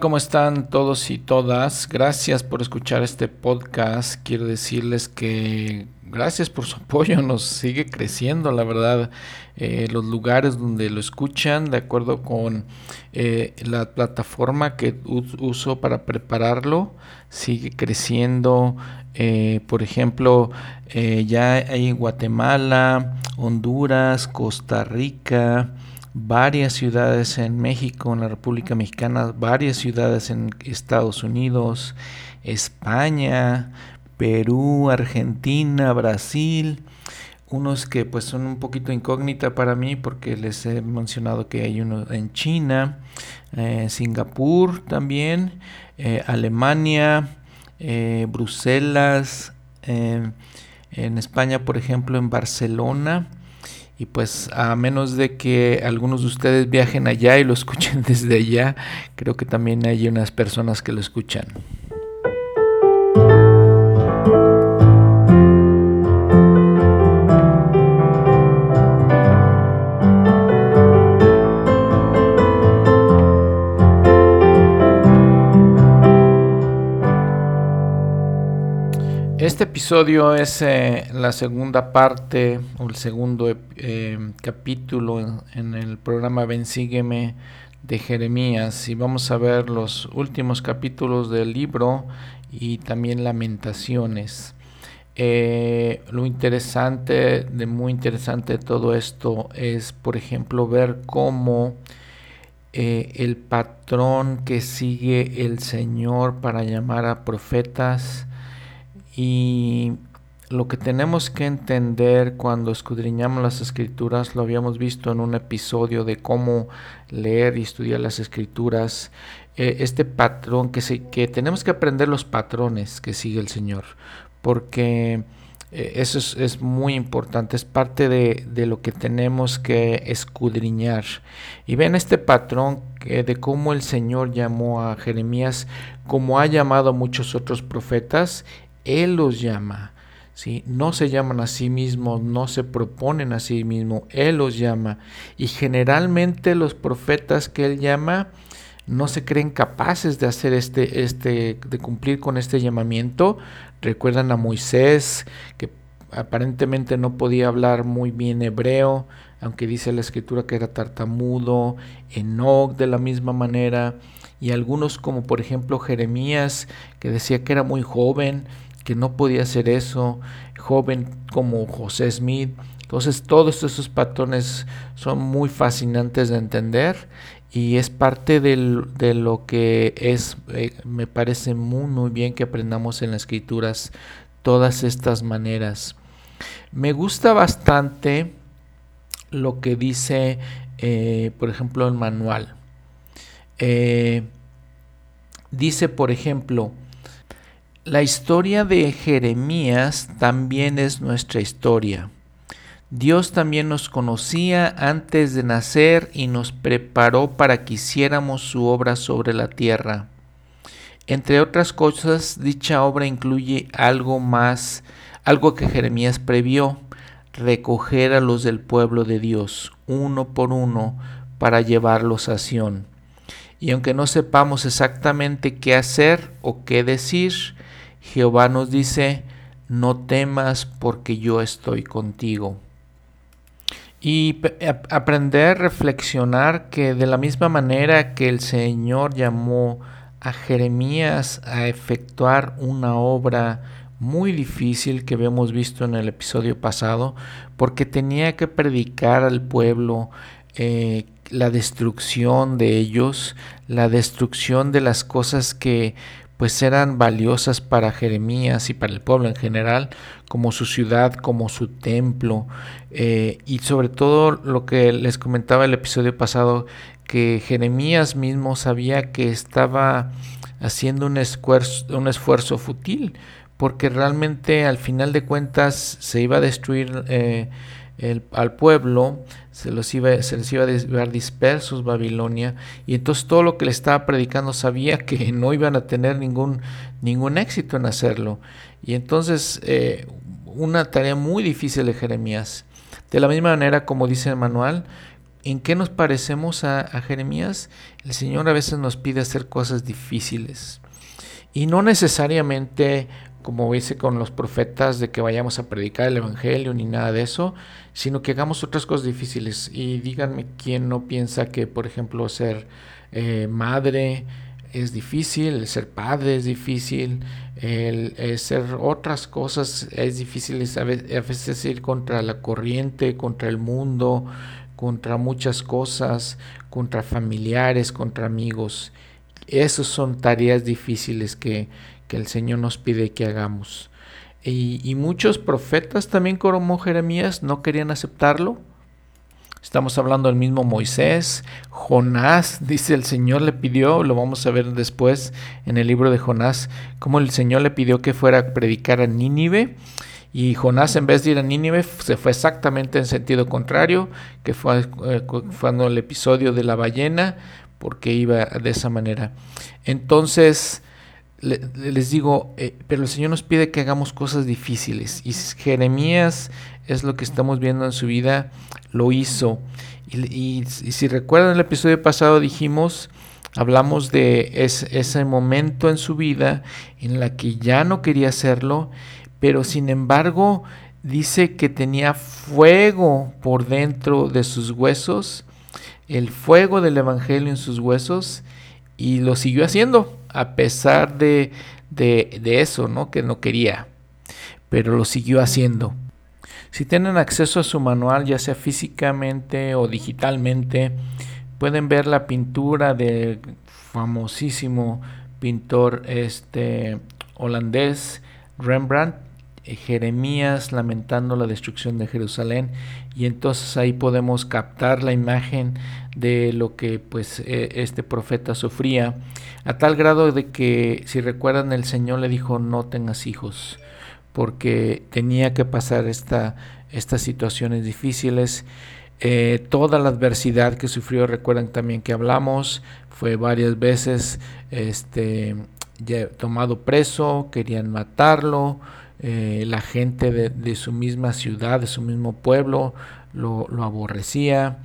¿Cómo están todos y todas? Gracias por escuchar este podcast. Quiero decirles que gracias por su apoyo, nos sigue creciendo, la verdad. Eh, los lugares donde lo escuchan, de acuerdo con eh, la plataforma que uso para prepararlo, sigue creciendo. Eh, por ejemplo, ya hay Guatemala, Honduras, Costa Rica varias ciudades en México, en la República Mexicana, varias ciudades en Estados Unidos, España, Perú, Argentina, Brasil, unos que pues son un poquito incógnita para mí porque les he mencionado que hay uno en China, eh, Singapur también, eh, Alemania, eh, Bruselas, en España por ejemplo en Barcelona, y pues a menos de que algunos de ustedes viajen allá y lo escuchen desde allá, creo que también hay unas personas que lo escuchan. Este episodio es eh, la segunda parte o el segundo eh, capítulo en, el programa Ven Sígueme de Jeremías y vamos a ver los últimos capítulos del libro y también lamentaciones. Eh, lo interesante, de muy interesante todo esto es, por ejemplo, ver cómo el patrón que sigue el Señor para llamar a profetas, y lo que tenemos que entender cuando escudriñamos las escrituras, lo habíamos visto en un episodio de cómo leer y estudiar las escrituras, eh, este patrón que, se, que tenemos que aprender los patrones que sigue el Señor, porque eh, eso es, muy importante, es parte de, de, lo que tenemos que escudriñar. Y ven este patrón de cómo el Señor llamó a Jeremías, como ha llamado a muchos otros profetas, él los llama. ¿sí? No se llaman a sí mismos, no se proponen a sí mismos, Él los llama. Y generalmente los profetas que Él llama no se creen capaces de hacer este, este, de cumplir con este llamamiento. Recuerdan a Moisés, que aparentemente no podía hablar muy bien hebreo, aunque dice la escritura que era tartamudo, Enoch de la misma manera, y algunos como por ejemplo Jeremías, que decía que era muy joven, que no podía hacer eso, joven como José Smith. Entonces todos esos patrones son muy fascinantes de entender y es parte de lo que es, eh, me parece muy muy bien que aprendamos en las escrituras todas estas maneras. Me gusta bastante lo que dice, eh, por ejemplo, el manual. Eh, dice, por ejemplo, la historia de Jeremías también es nuestra historia. Dios también nos conocía antes de nacer y nos preparó para que hiciéramos su obra sobre la tierra. Entre otras cosas, dicha obra incluye algo más, algo que Jeremías previó, recoger a los del pueblo de Dios, uno por uno, para llevarlos a Sión. Y aunque no sepamos exactamente qué hacer o qué decir, Jehová nos dice, no temas porque yo estoy contigo. Y aprender, reflexionar que de la misma manera que el Señor llamó a Jeremías a efectuar una obra muy difícil que habíamos visto en el episodio pasado, porque tenía que predicar al pueblo eh, la destrucción de ellos, la destrucción de las cosas que pues eran valiosas para Jeremías y para el pueblo en general, como su ciudad, como su templo, eh, y sobre todo lo que les comentaba el episodio pasado, que Jeremías mismo sabía que estaba haciendo un esfuerzo, un esfuerzo fútil, porque realmente al final de cuentas se iba a destruir eh, al pueblo, se, los iba, se les iba a ver dispersos Babilonia, y entonces todo lo que le estaba predicando sabía que no iban a tener ningún, ningún éxito en hacerlo. Y entonces eh, una tarea muy difícil de Jeremías. De la misma manera como dice el manual, ¿En qué nos parecemos a, Jeremías? El Señor a veces nos pide hacer cosas difíciles. Y no necesariamente, como dice con los profetas, de que vayamos a predicar el Evangelio ni nada de eso, sino que hagamos otras cosas difíciles. Y díganme quién no piensa que, por ejemplo, ser eh, madre es difícil, el ser padre es difícil, el, ser otras cosas es difícil, a veces ir contra la corriente, contra el mundo, contra muchas cosas, contra familiares, contra amigos. Esas son tareas difíciles que, el Señor nos pide que hagamos. Y, muchos profetas también como Jeremías no querían aceptarlo. Estamos hablando del mismo Moisés, Jonás, dice el Señor le pidió, lo vamos a ver después en el libro de Jonás, como el Señor le pidió que fuera a predicar a Nínive y Jonás en vez de ir a Nínive se fue exactamente en sentido contrario, que fue cuando eh, el episodio de la ballena, porque iba de esa manera. Entonces, les digo, eh, pero el Señor nos pide que hagamos cosas difíciles. Y Jeremías es lo que estamos viendo en su vida, lo hizo. Y, si recuerdan el episodio pasado dijimos, hablamos de ese momento en su vida en la que ya no quería hacerlo pero sin embargo dice que tenía fuego por dentro de sus huesos, el fuego del Evangelio en sus huesos, y lo siguió haciendo, a pesar de, de, eso, ¿no? Que no quería, pero lo siguió haciendo. Si tienen acceso a su manual, ya sea físicamente o digitalmente, pueden ver la pintura del famosísimo pintor este holandés Rembrandt eh, Jeremías lamentando la destrucción de Jerusalén y entonces ahí podemos captar la imagen de lo que pues e, este profeta sufría a tal grado de que si recuerdan el Señor le dijo no tengas hijos porque tenía que pasar esta, estas situaciones difíciles. Eh, toda la adversidad que sufrió recuerdan también que hablamos fue varias veces este tomado preso querían matarlo eh, la gente de, su misma ciudad, de su mismo pueblo, lo, aborrecía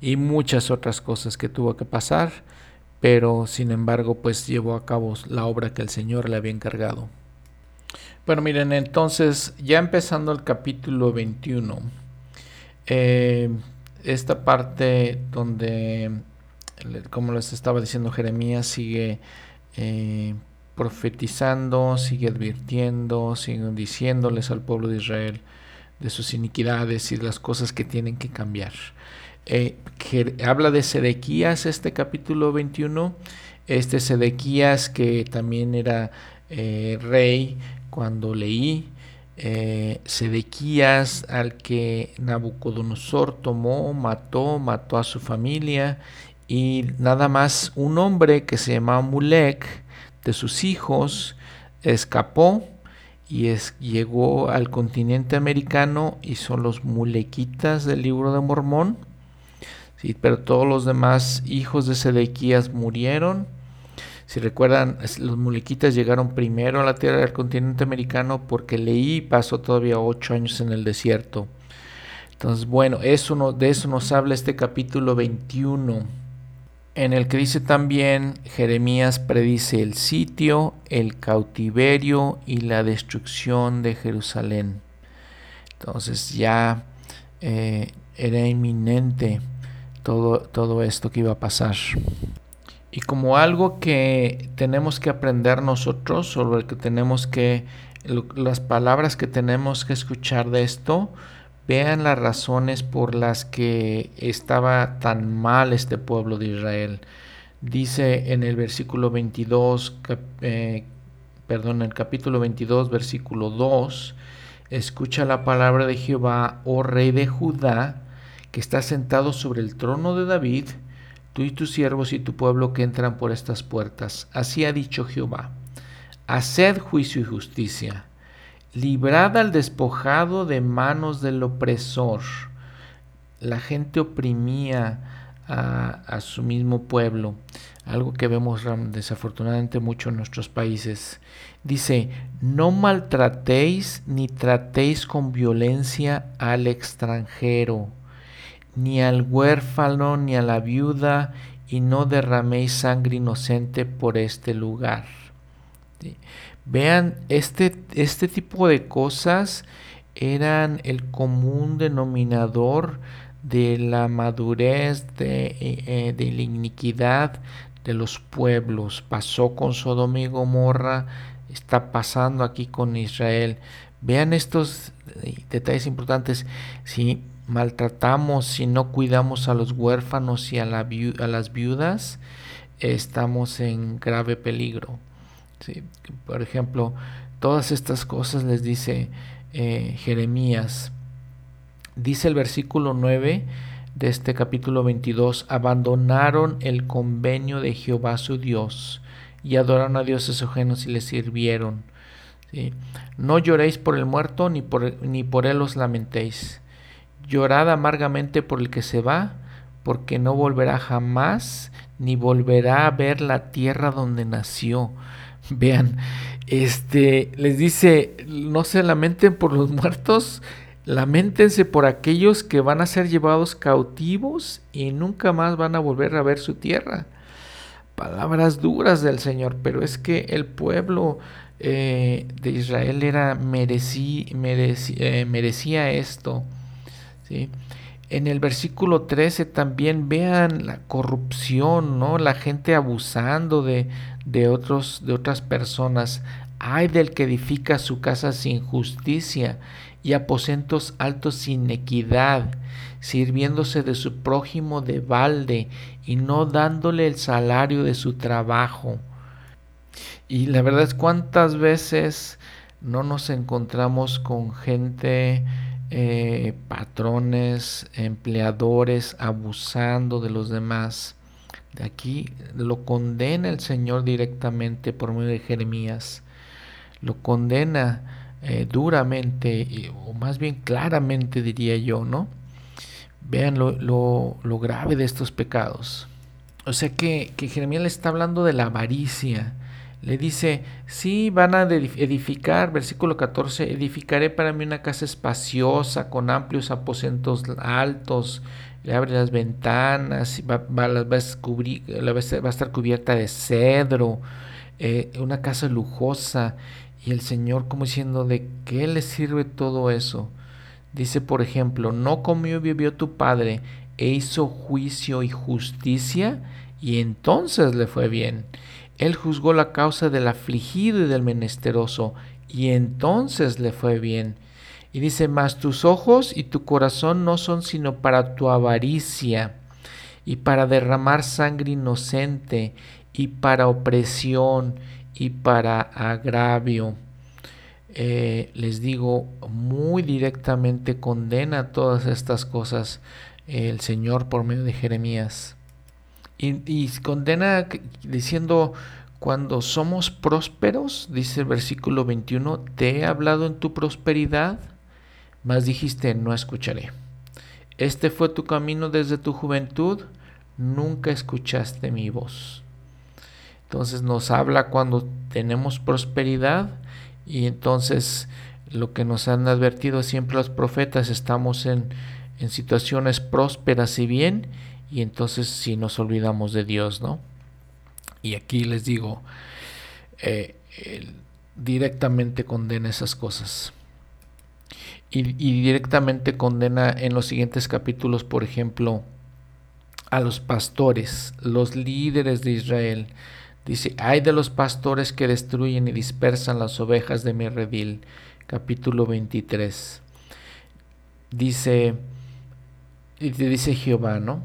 y muchas otras cosas que tuvo que pasar, pero sin embargo pues llevó a cabo la obra que el Señor le había encargado. Bueno, miren, entonces ya empezando el capítulo 21, eh, esta parte donde, como les estaba diciendo Jeremías, sigue eh, profetizando, sigue advirtiendo, sigue diciéndoles al pueblo de Israel de sus iniquidades y de las cosas que tienen que cambiar. Eh, que habla de Sedequías este capítulo 21, este Sedequías que también era eh, rey cuando leí, eh, Sedequías al que Nabucodonosor tomó, mató, mató a su familia y nada más un hombre que se llamaba Mulek, de sus hijos, escapó y es, llegó al continente americano y son los mulequitas del libro de Mormón. Sí, pero todos los demás hijos de Sedequías murieron. Si recuerdan, los mulequitas llegaron primero a la tierra del continente americano porque leí pasó todavía ocho años en el desierto. Entonces, bueno, eso no, de eso nos habla este capítulo 21 en el que dice también Jeremías predice el sitio, el cautiverio y la destrucción de Jerusalén. Entonces ya eh, era inminente todo, todo esto que iba a pasar. Y como algo que tenemos que aprender nosotros, sobre el que tenemos que, las palabras que tenemos que escuchar de esto, Vean las razones por las que estaba tan mal este pueblo de Israel. Dice en el versículo 22, eh, perdón, en el capítulo 22, versículo 2, escucha la palabra de Jehová, oh rey de Judá, que está sentado sobre el trono de David, tú y tus siervos y tu pueblo que entran por estas puertas. Así ha dicho Jehová, haced juicio y justicia librad al despojado de manos del opresor. La gente oprimía a, su mismo pueblo, algo que vemos desafortunadamente mucho en nuestros países. Dice, no maltratéis ni tratéis con violencia al extranjero, ni al huérfano ni a la viuda, y no derraméis sangre inocente por este lugar. Vean, este, este tipo de cosas eran el común denominador de la madurez, de, eh, eh, de la iniquidad de los pueblos. Pasó con Sodoma y Gomorra, está pasando aquí con Israel. Vean estos detalles importantes. Si maltratamos, si no cuidamos a los huérfanos y a, la a las viudas, estamos en grave peligro. Por ejemplo, todas estas cosas les dice eh, Jeremías. Dice el versículo 9 de este capítulo 22, abandonaron el convenio de Jehová su Dios y adoraron a dioses ajenos y le sirvieron. No lloréis por el muerto, ni por, ni por él os lamentéis. Llorad amargamente por el que se va, porque no volverá jamás, ni volverá a ver la tierra donde nació. Vean, este les dice, no se lamenten por los muertos, lamentense por aquellos que van a ser llevados cautivos y nunca más van a volver a ver su tierra. Palabras duras del Señor, pero es que el pueblo eh, de Israel era merecí, eh, merecía esto. ¿sí? En el versículo 13 también vean la corrupción, ¿no? La gente abusando de, de, otros, de otras personas. Hay del que edifica su casa sin justicia y aposentos altos sin equidad, sirviéndose de su prójimo de balde y no dándole el salario de su trabajo. Y la verdad es cuántas veces no nos encontramos con gente eh, patrones, empleadores abusando de los demás. De aquí lo condena el Señor directamente por medio de Jeremías. Lo condena eh, duramente, o más bien claramente diría yo, ¿no? Vean lo, lo, grave de estos pecados. O sea que, que Jeremías le está hablando de la avaricia, le dice, sí, van a edificar, versículo 14, edificaré para mí una casa espaciosa, con amplios aposentos altos, le abre las ventanas, va, va, a, va a estar cubierta de cedro, eh, una casa lujosa, y el Señor como diciendo, ¿de qué le sirve todo eso? Dice, por ejemplo, no comió y bebió tu padre, e hizo juicio y justicia, y entonces le fue bien. Él juzgó la causa del afligido y del menesteroso, y entonces le fue bien. Y dice, mas tus ojos y tu corazón no son sino para tu avaricia, y para derramar sangre inocente, y para opresión, y para agravio. Eh, les digo, muy directamente condena todas estas cosas el Señor por medio de Jeremías. Y, condena diciendo, cuando somos prósperos, dice el versículo 21, te he hablado en tu prosperidad, mas dijiste, no escucharé. Este fue tu camino desde tu juventud, nunca escuchaste mi voz. Entonces nos habla cuando tenemos prosperidad y entonces lo que nos han advertido siempre los profetas, estamos en, en situaciones prósperas y bien, y entonces si nos olvidamos de Dios, ¿no? Y aquí les digo, eh, directamente condena esas cosas. Y, directamente condena en los siguientes capítulos, por ejemplo, a los pastores, los líderes de Israel. Dice, hay de los pastores que destruyen y dispersan las ovejas de mi redil. Capítulo 23. Dice, y te dice Jehová, ¿no?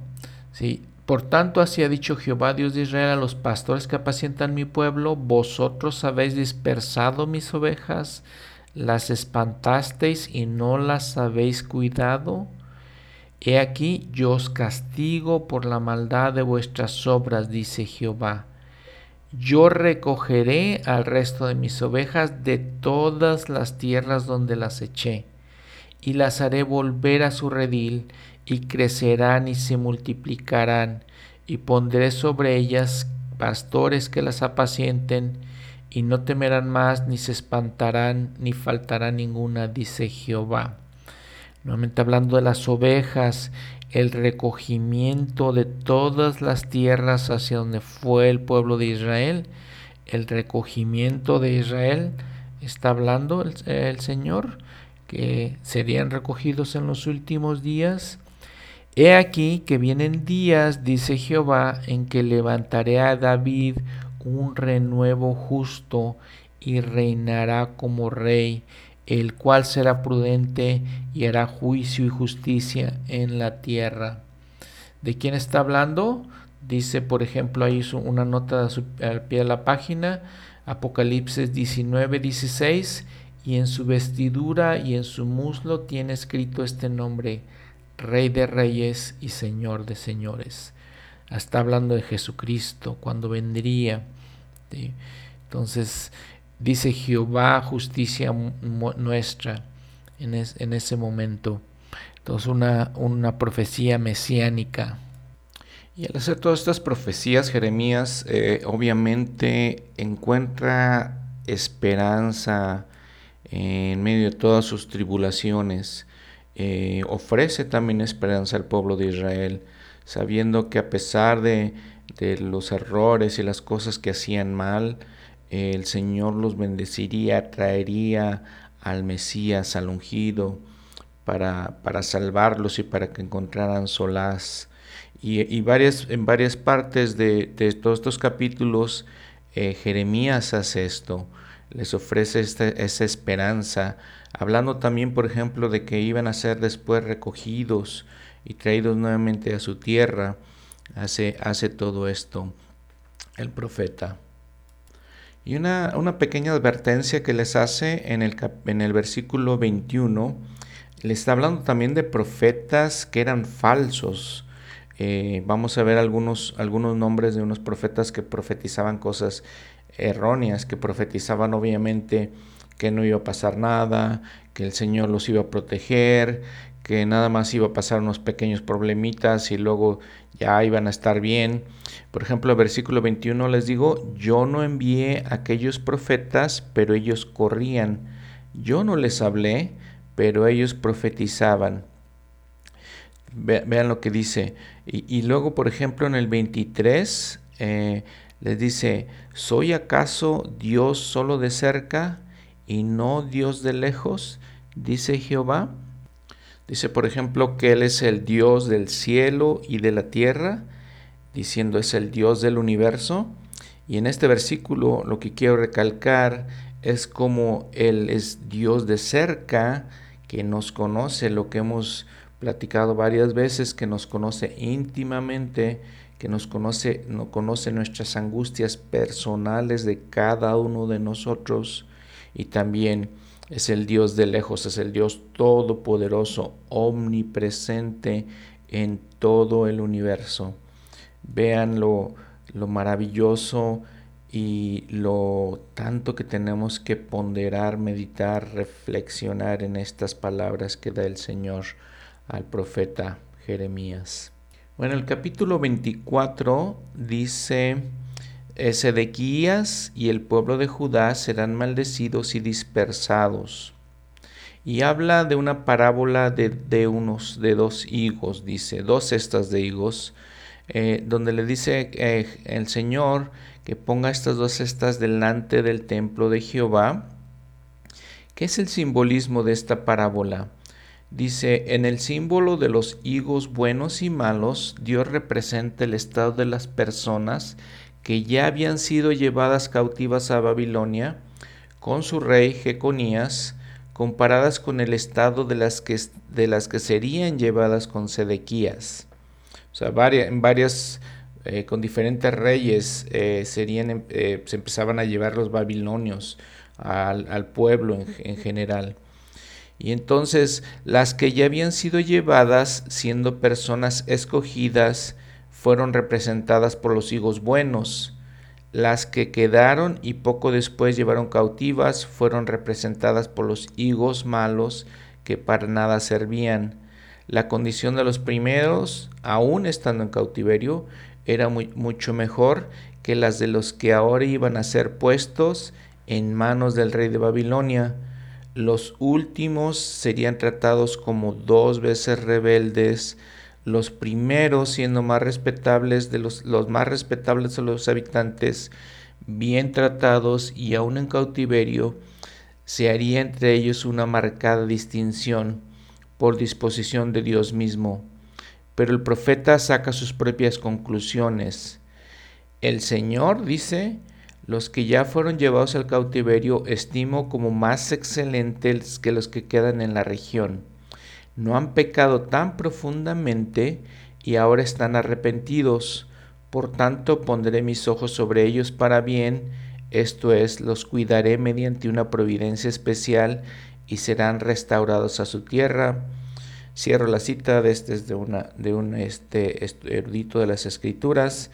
Sí. Por tanto, así ha dicho Jehová, Dios de Israel, a los pastores que apacientan mi pueblo, vosotros habéis dispersado mis ovejas, las espantasteis y no las habéis cuidado. He aquí, yo os castigo por la maldad de vuestras obras, dice Jehová. Yo recogeré al resto de mis ovejas de todas las tierras donde las eché, y las haré volver a su redil, y crecerán y se multiplicarán, y pondré sobre ellas pastores que las apacienten, y no temerán más, ni se espantarán, ni faltará ninguna, dice Jehová. Nuevamente hablando de las ovejas, el recogimiento de todas las tierras hacia donde fue el pueblo de Israel. El recogimiento de Israel está hablando el, el Señor, que serían recogidos en los últimos días. He aquí que vienen días, dice Jehová, en que levantaré a David un renuevo justo y reinará como rey, el cual será prudente y hará juicio y justicia en la tierra. ¿De quién está hablando? Dice, por ejemplo, ahí una nota al pie de la página, Apocalipsis 19, 16, y en su vestidura y en su muslo tiene escrito este nombre, Rey de Reyes y Señor de Señores. Está hablando de Jesucristo, cuando vendría. Entonces, dice Jehová, justicia nuestra en, ese momento. Entonces, una, una profecía mesiánica. Y al hacer todas estas profecías, Jeremías eh, obviamente encuentra esperanza en medio de todas sus tribulaciones. Eh, ofrece también esperanza al pueblo de Israel, sabiendo que a pesar de, de los errores y las cosas que hacían mal, el Señor los bendeciría, traería al Mesías, al ungido, para, para salvarlos y para que encontraran solaz. Y, varias, en varias partes de, todos estos capítulos, eh, Jeremías hace esto, les ofrece esa esperanza, hablando también, por ejemplo, de que iban a ser después recogidos y traídos nuevamente a su tierra hace, hace todo esto el profeta. Y una, una, pequeña advertencia que les hace en el, en el versículo 21, le está hablando también de profetas que eran falsos. Eh, vamos a ver algunos, algunos nombres de unos profetas que profetizaban cosas erróneas, que profetizaban obviamente que no iba a pasar nada, que el Señor los iba a proteger, que nada más iba a pasar unos pequeños problemitas y luego ya iban a estar bien. Por ejemplo, el versículo 21 les digo, yo no envié a aquellos profetas, pero ellos corrían. Yo no les hablé, pero ellos profetizaban. vean lo que dice. Y, luego, por ejemplo, en el 23 eh, les dice, ¿soy acaso Dios solo de cerca y no Dios de lejos? Dice Jehová. Dice, por ejemplo, que Él es el Dios del cielo y de la tierra, diciendo es el Dios del universo. Y en este versículo lo que quiero recalcar es como Él es Dios de cerca, que nos conoce, lo que hemos platicado varias veces, que nos conoce íntimamente, que nos conoce, no conoce nuestras angustias personales de cada uno de nosotros y también es el Dios de lejos, es el Dios todopoderoso, omnipresente en todo el universo. Vean lo, lo maravilloso y lo tanto que tenemos que ponderar, meditar, reflexionar en estas palabras que da el Señor al profeta Jeremías. Bueno, el capítulo 24 dice Sedequías y el pueblo de Judá serán maldecidos y dispersados. Y habla de una parábola de, unos, de dos higos, dice, dos cestas de higos, eh, donde le dice eh, el Señor que ponga estas dos cestas delante del templo de Jehová. ¿Qué es el simbolismo de esta parábola? Dice, en el símbolo de los higos buenos y malos, Dios representa el estado de las personas que ya habían sido llevadas cautivas a Babilonia con su rey Jeconías, comparadas con el estado de las que, de las que serían llevadas con Sedequías. O sea, varias, eh, con diferentes reyes eh, em, eh, se empezaban a llevar los babilonios al, pueblo en general. Y entonces las que ya habían sido llevadas, siendo personas escogidas, fueron representadas por los higos buenos. Las que quedaron y poco después llevaron cautivas fueron representadas por los higos malos que para nada servían. La condición de los primeros, aún estando en cautiverio, era muy, mucho mejor que las de los que ahora iban a ser puestos en manos del rey de Babilonia. Los últimos serían tratados como dos veces rebeldes, los primeros siendo más respetables de los, los más respetables de los habitantes, bien tratados y aún en cautiverio, se haría entre ellos una marcada distinción por disposición de Dios mismo. Pero el profeta saca sus propias conclusiones. El Señor dice, los que ya fueron llevados al cautiverio estimo como más excelentes que los que quedan en la región. No han pecado tan profundamente y ahora están arrepentidos. Por tanto pondré mis ojos sobre ellos para bien, esto es, los cuidaré mediante una providencia especial y serán restaurados a su tierra. Cierro la cita de este, de, una, de un este, erudito de las escrituras.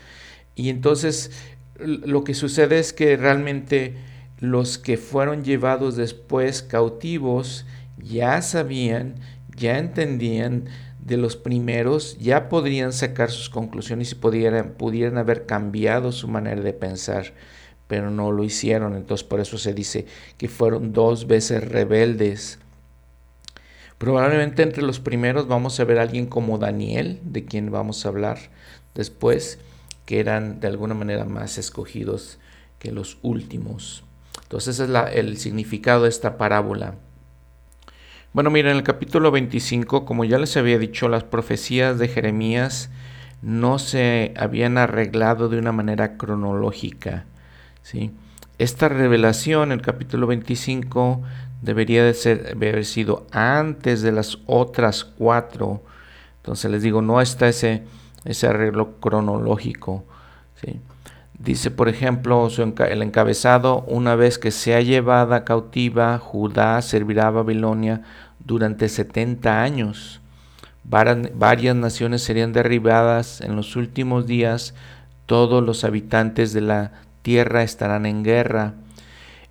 Y entonces lo que sucede es que realmente los que fueron llevados después cautivos ya sabían, ya entendían de los primeros, ya podrían sacar sus conclusiones y pudieran, pudieran haber cambiado su manera de pensar, pero no lo hicieron. Entonces por eso se dice que fueron dos veces rebeldes. Probablemente entre los primeros vamos a ver a alguien como Daniel, de quien vamos a hablar después, que eran de alguna manera más escogidos que los últimos. Entonces ese es el significado de esta parábola. Bueno, miren, en el capítulo 25, como ya les había dicho, las profecías de Jeremías no se habían arreglado de una manera cronológica. Esta revelación, el capítulo 25, debería de ser, haber sido antes de las otras cuatro. Entonces les digo, no está ese ese arreglo cronológico. ¿sí? Dice, por ejemplo, el encabezado, una vez que sea llevada cautiva, Judá servirá a Babilonia durante 70 años. Varias naciones serían derribadas en los últimos días, todos los habitantes de la tierra estarán en guerra.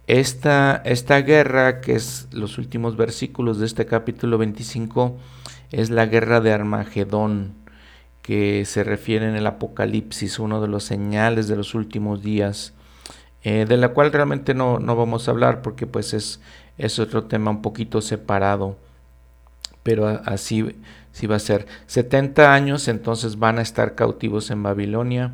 Esta, esta guerra, que es los últimos versículos de este capítulo 25, es la guerra de Armagedón que se refiere en el Apocalipsis, uno de los señales de los últimos días, eh, de la cual realmente no, no, vamos a hablar porque pues es, es otro tema un poquito separado, pero así sí va a ser. 70 años entonces van a estar cautivos en Babilonia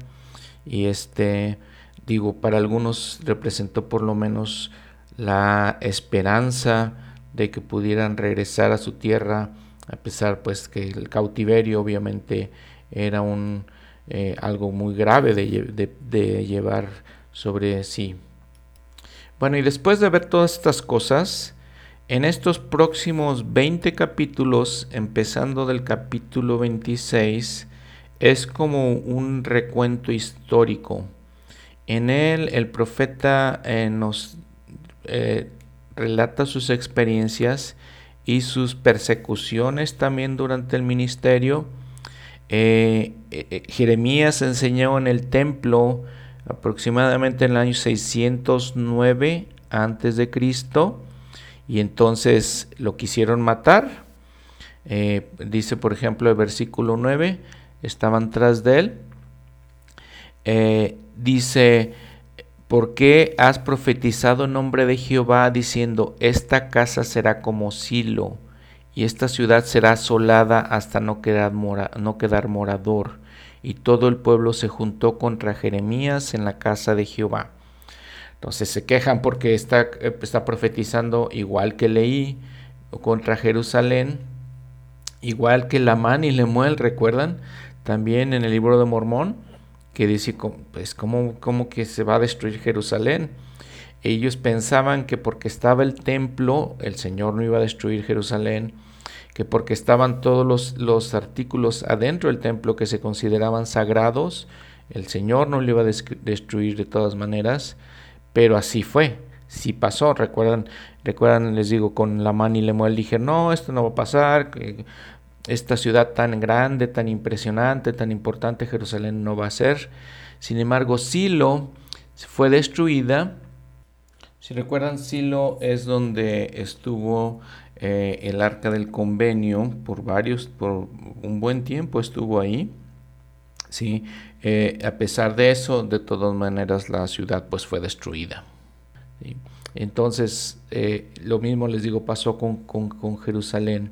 y este, digo, para algunos representó por lo menos la esperanza de que pudieran regresar a su tierra, a pesar pues que el cautiverio obviamente era un, eh, algo muy grave de, llevar sobre sí. Bueno, y después de ver todas estas cosas, en estos próximos 20 capítulos, empezando del capítulo 26, es como un recuento histórico. En él el profeta eh, nos eh, relata sus experiencias y sus persecuciones también durante el ministerio eh, eh, eh, Jeremías enseñó en el templo aproximadamente en el año 609 antes de Cristo y entonces lo quisieron matar. dice por ejemplo el versículo 9, estaban tras de él. dice, ¿por qué has profetizado en nombre de Jehová diciendo, esta casa será como Silo? Y esta ciudad será asolada hasta no quedar, no quedar morador. Y todo el pueblo se juntó contra Jeremías en la casa de Jehová. Entonces se quejan porque está, eh, está profetizando igual que Leí contra Jerusalén, igual que Lamán y Lemuel, ¿recuerdan? También en el libro de Mormón, que dice, pues, ¿cómo, cómo que se va a destruir Jerusalén? Ellos pensaban que porque estaba el templo, el Señor no iba a destruir Jerusalén, que porque estaban todos los, los artículos adentro del templo que se consideraban sagrados, el Señor no lo iba a destruir de todas maneras, pero así fue, sí pasó. Recuerdan, recuerdan, les digo, con la mano y Lemuel dije, no, esto no va a pasar, esta ciudad tan grande, tan impresionante, tan importante, Jerusalén no va a ser. Sin embargo, Silo fue destruida si recuerdan, Silo es donde estuvo eh, el arca del convenio por varios, por un buen tiempo estuvo ahí. Sí, eh, a pesar de eso, de todas maneras la ciudad pues fue destruida. Entonces, eh, lo mismo les digo pasó con, con, Jerusalén.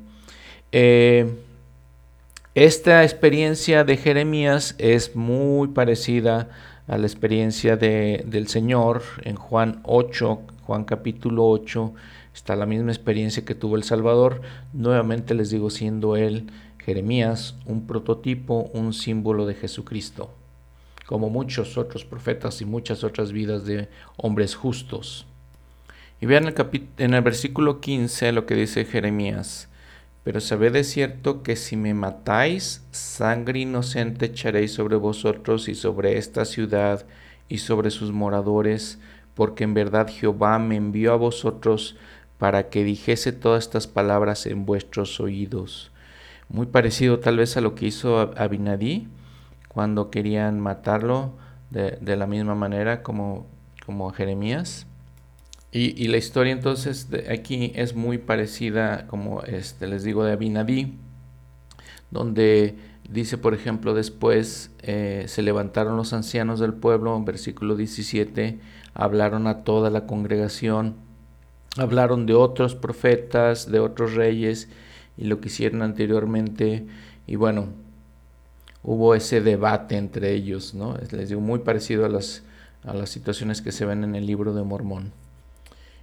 Esta experiencia de Jeremías es muy parecida a la experiencia de, del Señor en Juan 8, Juan capítulo 8, está la misma experiencia que tuvo el Salvador, nuevamente les digo siendo él, Jeremías, un prototipo, un símbolo de Jesucristo, como muchos otros profetas y muchas otras vidas de hombres justos. Y vean en el versículo 15 lo que dice Jeremías. Pero sabed de cierto que si me matáis, sangre inocente echaréis sobre vosotros y sobre esta ciudad y sobre sus moradores, porque en verdad Jehová me envió a vosotros para que dijese todas estas palabras en vuestros oídos. Muy parecido tal vez a lo que hizo Abinadí cuando querían matarlo de, de la misma manera como, como Jeremías. Y, la historia entonces de aquí es muy parecida, como este, les digo, de Abinadí, donde dice, por ejemplo, después eh, se levantaron los ancianos del pueblo, en versículo 17, hablaron a toda la congregación, hablaron de otros profetas, de otros reyes y lo que hicieron anteriormente, y bueno, hubo ese debate entre ellos, ¿no? Les digo, muy parecido a las, a las situaciones que se ven en el libro de Mormón.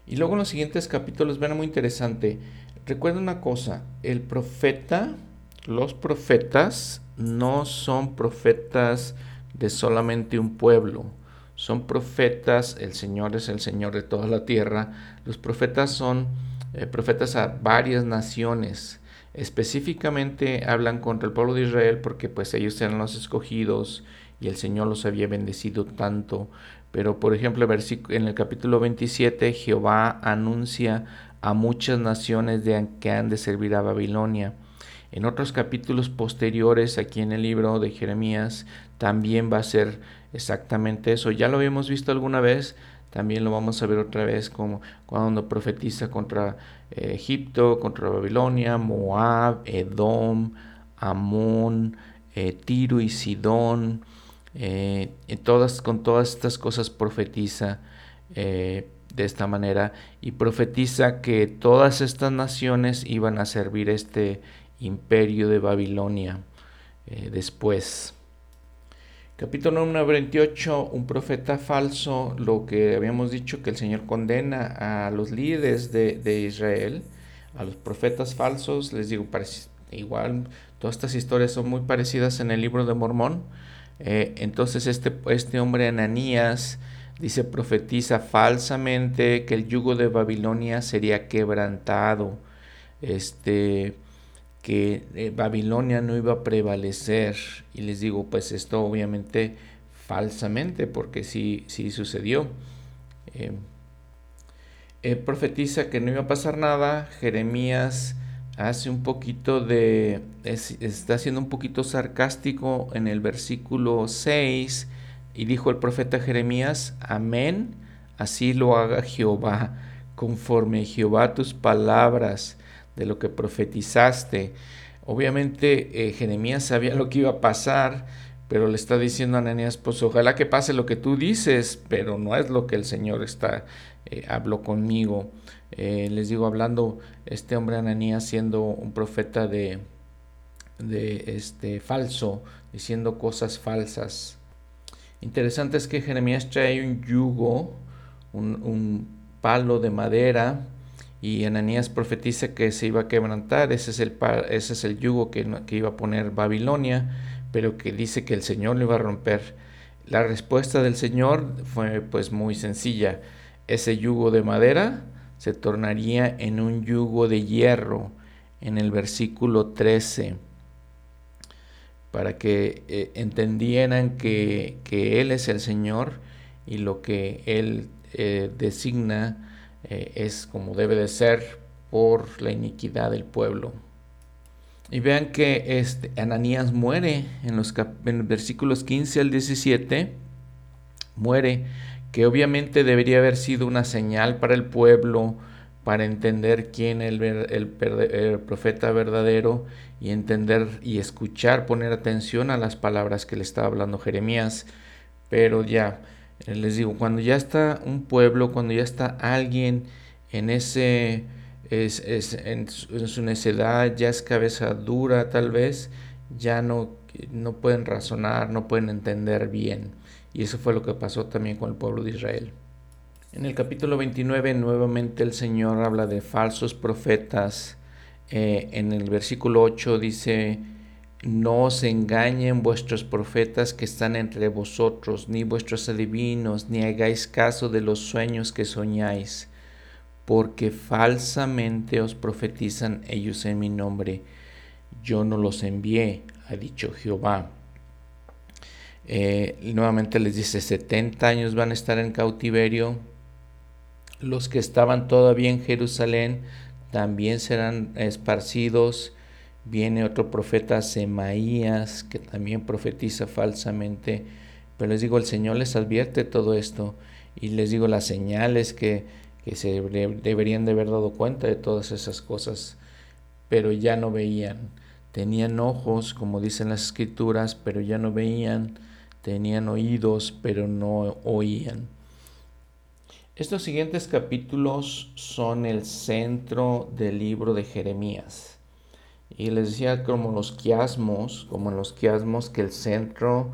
Y luego en los siguientes capítulos, ven muy interesante. Recuerda una cosa, el profeta, los profetas no son profetas de solamente un pueblo. Son profetas, el Señor es el Señor de toda la tierra. Los profetas son eh, profetas a varias naciones. Específicamente hablan contra el pueblo de Israel porque pues ellos eran los escogidos y el Señor los había bendecido tanto. Pero por ejemplo en el capítulo 27 Jehová anuncia a muchas naciones de que han de servir a Babilonia. En otros capítulos posteriores, aquí en el libro de Jeremías, también va a ser exactamente eso. Ya lo habíamos visto alguna vez, también lo vamos a ver otra vez como cuando profetiza contra eh, Egipto, contra Babilonia, Moab, Edom, Amón, eh, Tiro y Sidón, eh, todas, con todas estas cosas profetiza eh, de esta manera y profetiza que todas estas naciones iban a servir este imperio de Babilonia eh, después. Capítulo número 28, un profeta falso, lo que habíamos dicho que el Señor condena a los líderes de, Israel, a los profetas falsos, les digo, igual todas estas historias son muy parecidas en el libro de Mormón, eh, entonces este, este hombre Ananías dice, profetiza falsamente que el yugo de Babilonia sería quebrantado, este, que eh, Babilonia no iba a prevalecer. Y les digo, pues esto obviamente falsamente, porque sí, sí sucedió. Eh, profetiza que no iba a pasar nada. Jeremías hace un poquito de, está siendo un poquito sarcástico en el versículo 6 y dijo el profeta Jeremías, amén, así lo haga Jehová, conforme Jehová tus palabras de lo que profetizaste. Obviamente eh, Jeremías sabía lo que iba a pasar, pero le está diciendo a Ananías, pues ojalá que pase lo que tú dices, pero no es lo que el Señor está, eh, habló conmigo. Eh, les digo, hablando este hombre Ananías siendo un profeta de, de este falso, diciendo cosas falsas. Interesante es que Jeremías trae un yugo, un, palo de madera, y Ananías profetiza que se iba a quebrantar, ese es el, ese es el yugo que, que iba a poner Babilonia, pero que dice que el Señor lo iba a romper. La respuesta del Señor fue pues muy sencilla. Ese yugo de madera se tornaría en un yugo de hierro en el versículo 13, para que eh, entendieran que, Él es el Señor y lo que Él eh, designa eh, es como debe de ser por la iniquidad del pueblo. Y vean que este, Ananías muere en los, en los versículos 15 al 17, muere que obviamente debería haber sido una señal para el pueblo, para entender quién es el, profeta verdadero y entender y escuchar, poner atención a las palabras que le estaba hablando Jeremías. Pero ya, les digo, cuando ya está un pueblo, cuando ya está alguien en ese, es, en, su necedad, ya es cabeza dura tal vez, ya no, no pueden razonar, no pueden entender bien. Y eso fue lo que pasó también con el pueblo de Israel. En el capítulo 29 nuevamente el Señor habla de falsos profetas. Eh, en el versículo 8 dice, no os engañen vuestros profetas que están entre vosotros, ni vuestros adivinos, ni hagáis caso de los sueños que soñáis, porque falsamente os profetizan ellos en mi nombre. Yo no los envié, ha dicho Jehová. Eh, nuevamente les dice, 70 años van a estar en cautiverio. Los que estaban todavía en Jerusalén también serán esparcidos Viene otro profeta, Semaías, que también profetiza falsamente. Pero les digo, el Señor les advierte todo esto y les digo las señales que, que se deberían de haber dado cuenta de todas esas cosas, pero ya no veían. Tenían ojos, como dicen las escrituras, pero ya no veían. Tenían oídos, pero no oían. Estos siguientes capítulos son el centro del libro de Jeremías. Y les decía como los quiasmos, como en los quiasmos, que el centro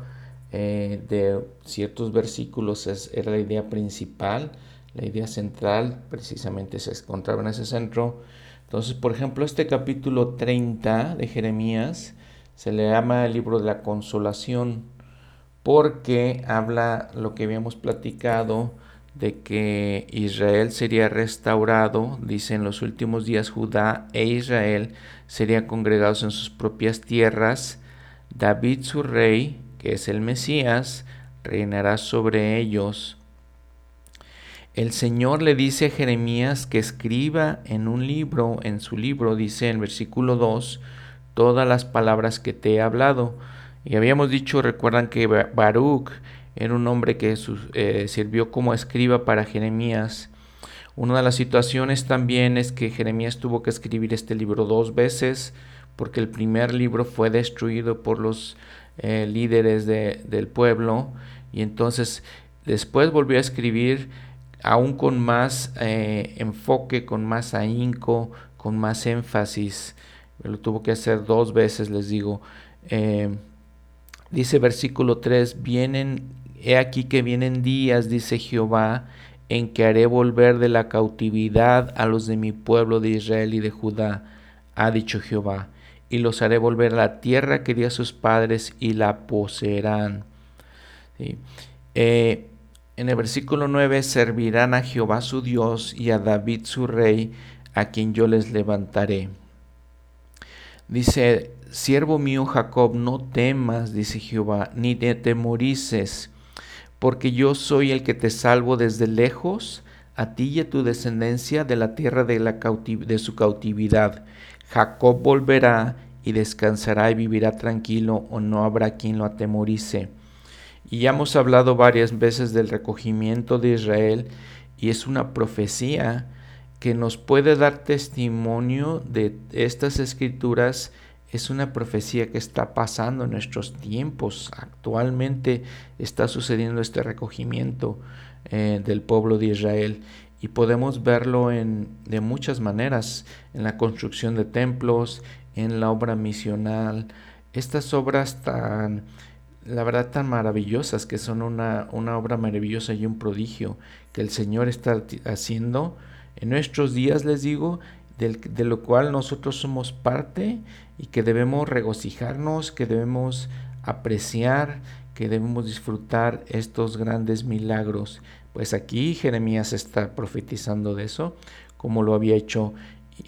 eh, de ciertos versículos es, era la idea principal, la idea central precisamente se encontraba en ese centro. Entonces, por ejemplo, este capítulo 30 de Jeremías se le llama el libro de la consolación porque habla lo que habíamos platicado de que Israel sería restaurado, dice en los últimos días Judá e Israel serían congregados en sus propias tierras, David su rey, que es el Mesías, reinará sobre ellos. El Señor le dice a Jeremías que escriba en un libro, en su libro, dice en versículo 2, todas las palabras que te he hablado. Y habíamos dicho, recuerdan que Baruch era un hombre que eh, sirvió como escriba para Jeremías. Una de las situaciones también es que Jeremías tuvo que escribir este libro dos veces porque el primer libro fue destruido por los eh, líderes del pueblo y entonces después volvió a escribir aún con más eh, enfoque, con más ahínco, con más énfasis. Lo tuvo que hacer dos veces, les digo. dice versículo 3, vienen He aquí que vienen días, dice Jehová, en que haré volver de la cautividad a los de mi pueblo de Israel y de Judá, ha dicho Jehová, y los haré volver a la tierra que di a sus padres y la poseerán. Eh, en el versículo 9, servirán a Jehová su Dios y a David su rey, a quien yo les levantaré. Dice, siervo mío Jacob, no temas, dice Jehová, ni te temorices porque yo soy el que te salvo desde lejos, a ti y a tu descendencia de la tierra de, la su cautividad. Jacob volverá y descansará y vivirá tranquilo, o no habrá quien lo atemorice. Y ya hemos hablado varias veces del recogimiento de Israel, y es una profecía que nos puede dar testimonio de estas escrituras es una profecía que está pasando en nuestros tiempos. Actualmente está sucediendo este recogimiento eh, del pueblo de Israel y podemos verlo en, de muchas maneras, en la construcción de templos, en la obra misional, estas obras tan, la verdad, tan maravillosas, que son una, una obra maravillosa y un prodigio que el Señor está haciendo. En nuestros días, les digo, de lo cual nosotros somos parte y que debemos regocijarnos, que debemos apreciar, que debemos disfrutar estos grandes milagros. Pues aquí Jeremías está profetizando de eso, como lo había hecho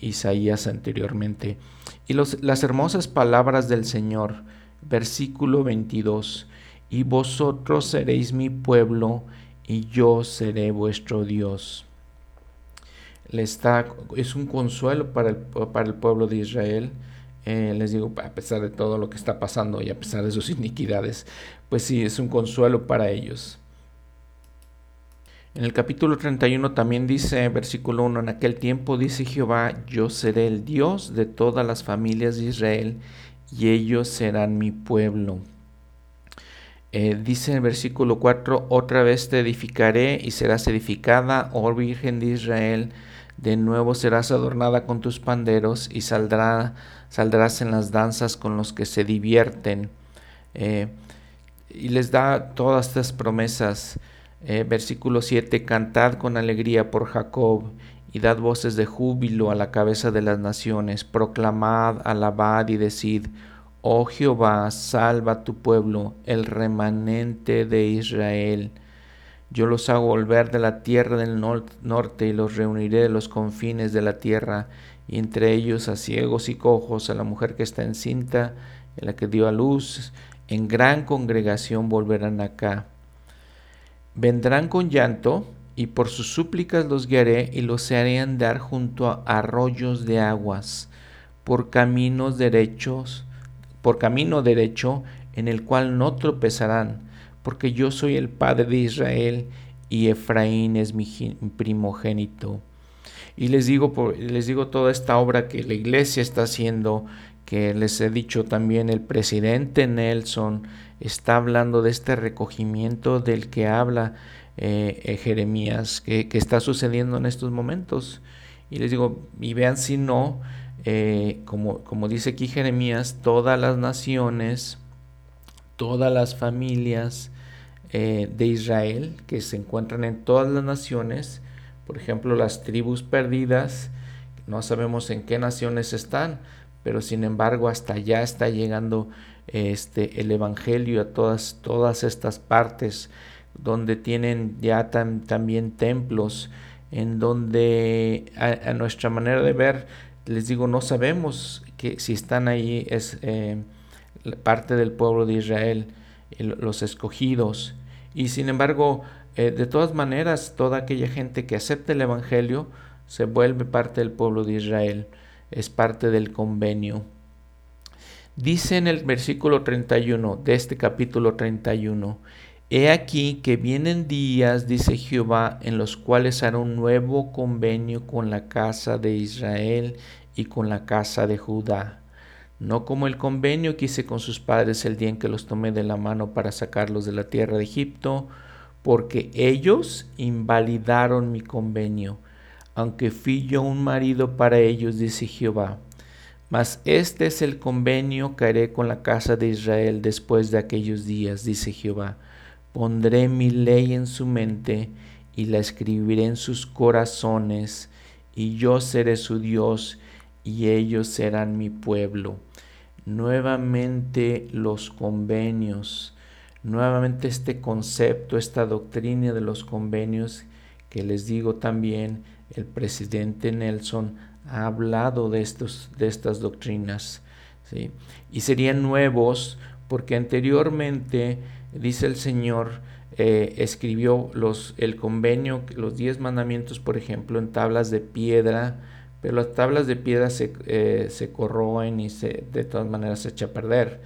Isaías anteriormente. Y las hermosas palabras del Señor, versículo 22, y vosotros seréis mi pueblo, y yo seré vuestro Dios le está, es un consuelo para el, para el pueblo de Israel. Eh, les digo, a pesar de todo lo que está pasando y a pesar de sus iniquidades, pues sí, es un consuelo para ellos. En el capítulo 31 también dice, versículo 1, en aquel tiempo dice Jehová, yo seré el Dios de todas las familias de Israel y ellos serán mi pueblo. Eh, dice en el versículo 4, otra vez te edificaré y serás edificada, oh Virgen de Israel, de nuevo serás adornada con tus panderos y saldrá, saldrás en las danzas con los que se divierten. Eh, y les da todas estas promesas. Eh, versículo 7, cantad con alegría por Jacob y dad voces de júbilo a la cabeza de las naciones, proclamad, alabad y decid, oh Jehová, salva tu pueblo, el remanente de Israel. Yo los hago volver de la tierra del norte y los reuniré de los confines de la tierra, y entre ellos a ciegos y cojos, a la mujer que está encinta, a la que dio a luz, en gran congregación volverán acá. Vendrán con llanto, y por sus súplicas los guiaré y los haré andar junto a arroyos de aguas, por caminos derechos, por camino derecho en el cual no tropezarán porque yo soy el padre de Israel y Efraín es mi primogénito. Y les digo, les digo toda esta obra que la iglesia está haciendo, que les he dicho también el presidente Nelson está hablando de este recogimiento del que habla eh, eh, Jeremías, que, está sucediendo en estos momentos. Y les digo, y vean si no, eh, como, como dice aquí Jeremías, todas las naciones, todas las familias eh, de Israel que se encuentran en todas las naciones, por ejemplo las tribus perdidas, no sabemos en qué naciones están, pero sin embargo hasta allá está llegando este, el Evangelio a todas, todas estas partes donde tienen ya también templos, en donde a, nuestra manera de ver, les digo, no sabemos que si están ahí es eh, parte del pueblo de Israel los escogidos. Y sin embargo, eh, de todas maneras, toda aquella gente que acepta el Evangelio se vuelve parte del pueblo de Israel, es parte del convenio. Dice en el versículo 31 de este capítulo 31, He aquí que vienen días, dice Jehová, en los cuales hará un nuevo convenio con la casa de Israel y con la casa de Judá no como el convenio que hice con sus padres el día en que los tomé de la mano para sacarlos de la tierra de Egipto, porque ellos invalidaron mi convenio, aunque fui yo un marido para ellos, dice Jehová. Mas este es el convenio que haré con la casa de Israel después de aquellos días, dice Jehová. Pondré mi ley en su mente y la escribiré en sus corazones, y yo seré su Dios, y ellos serán mi pueblo nuevamente los convenios, nuevamente este concepto, esta doctrina de los convenios que les digo también, el presidente Nelson ha hablado de, estos, de estas doctrinas. ¿sí? Y serían nuevos porque anteriormente, dice el Señor, eh, escribió los, el convenio, los diez mandamientos, por ejemplo, en tablas de piedra, pero las tablas de piedra se, eh, se corroen y se, de todas maneras se echa a perder.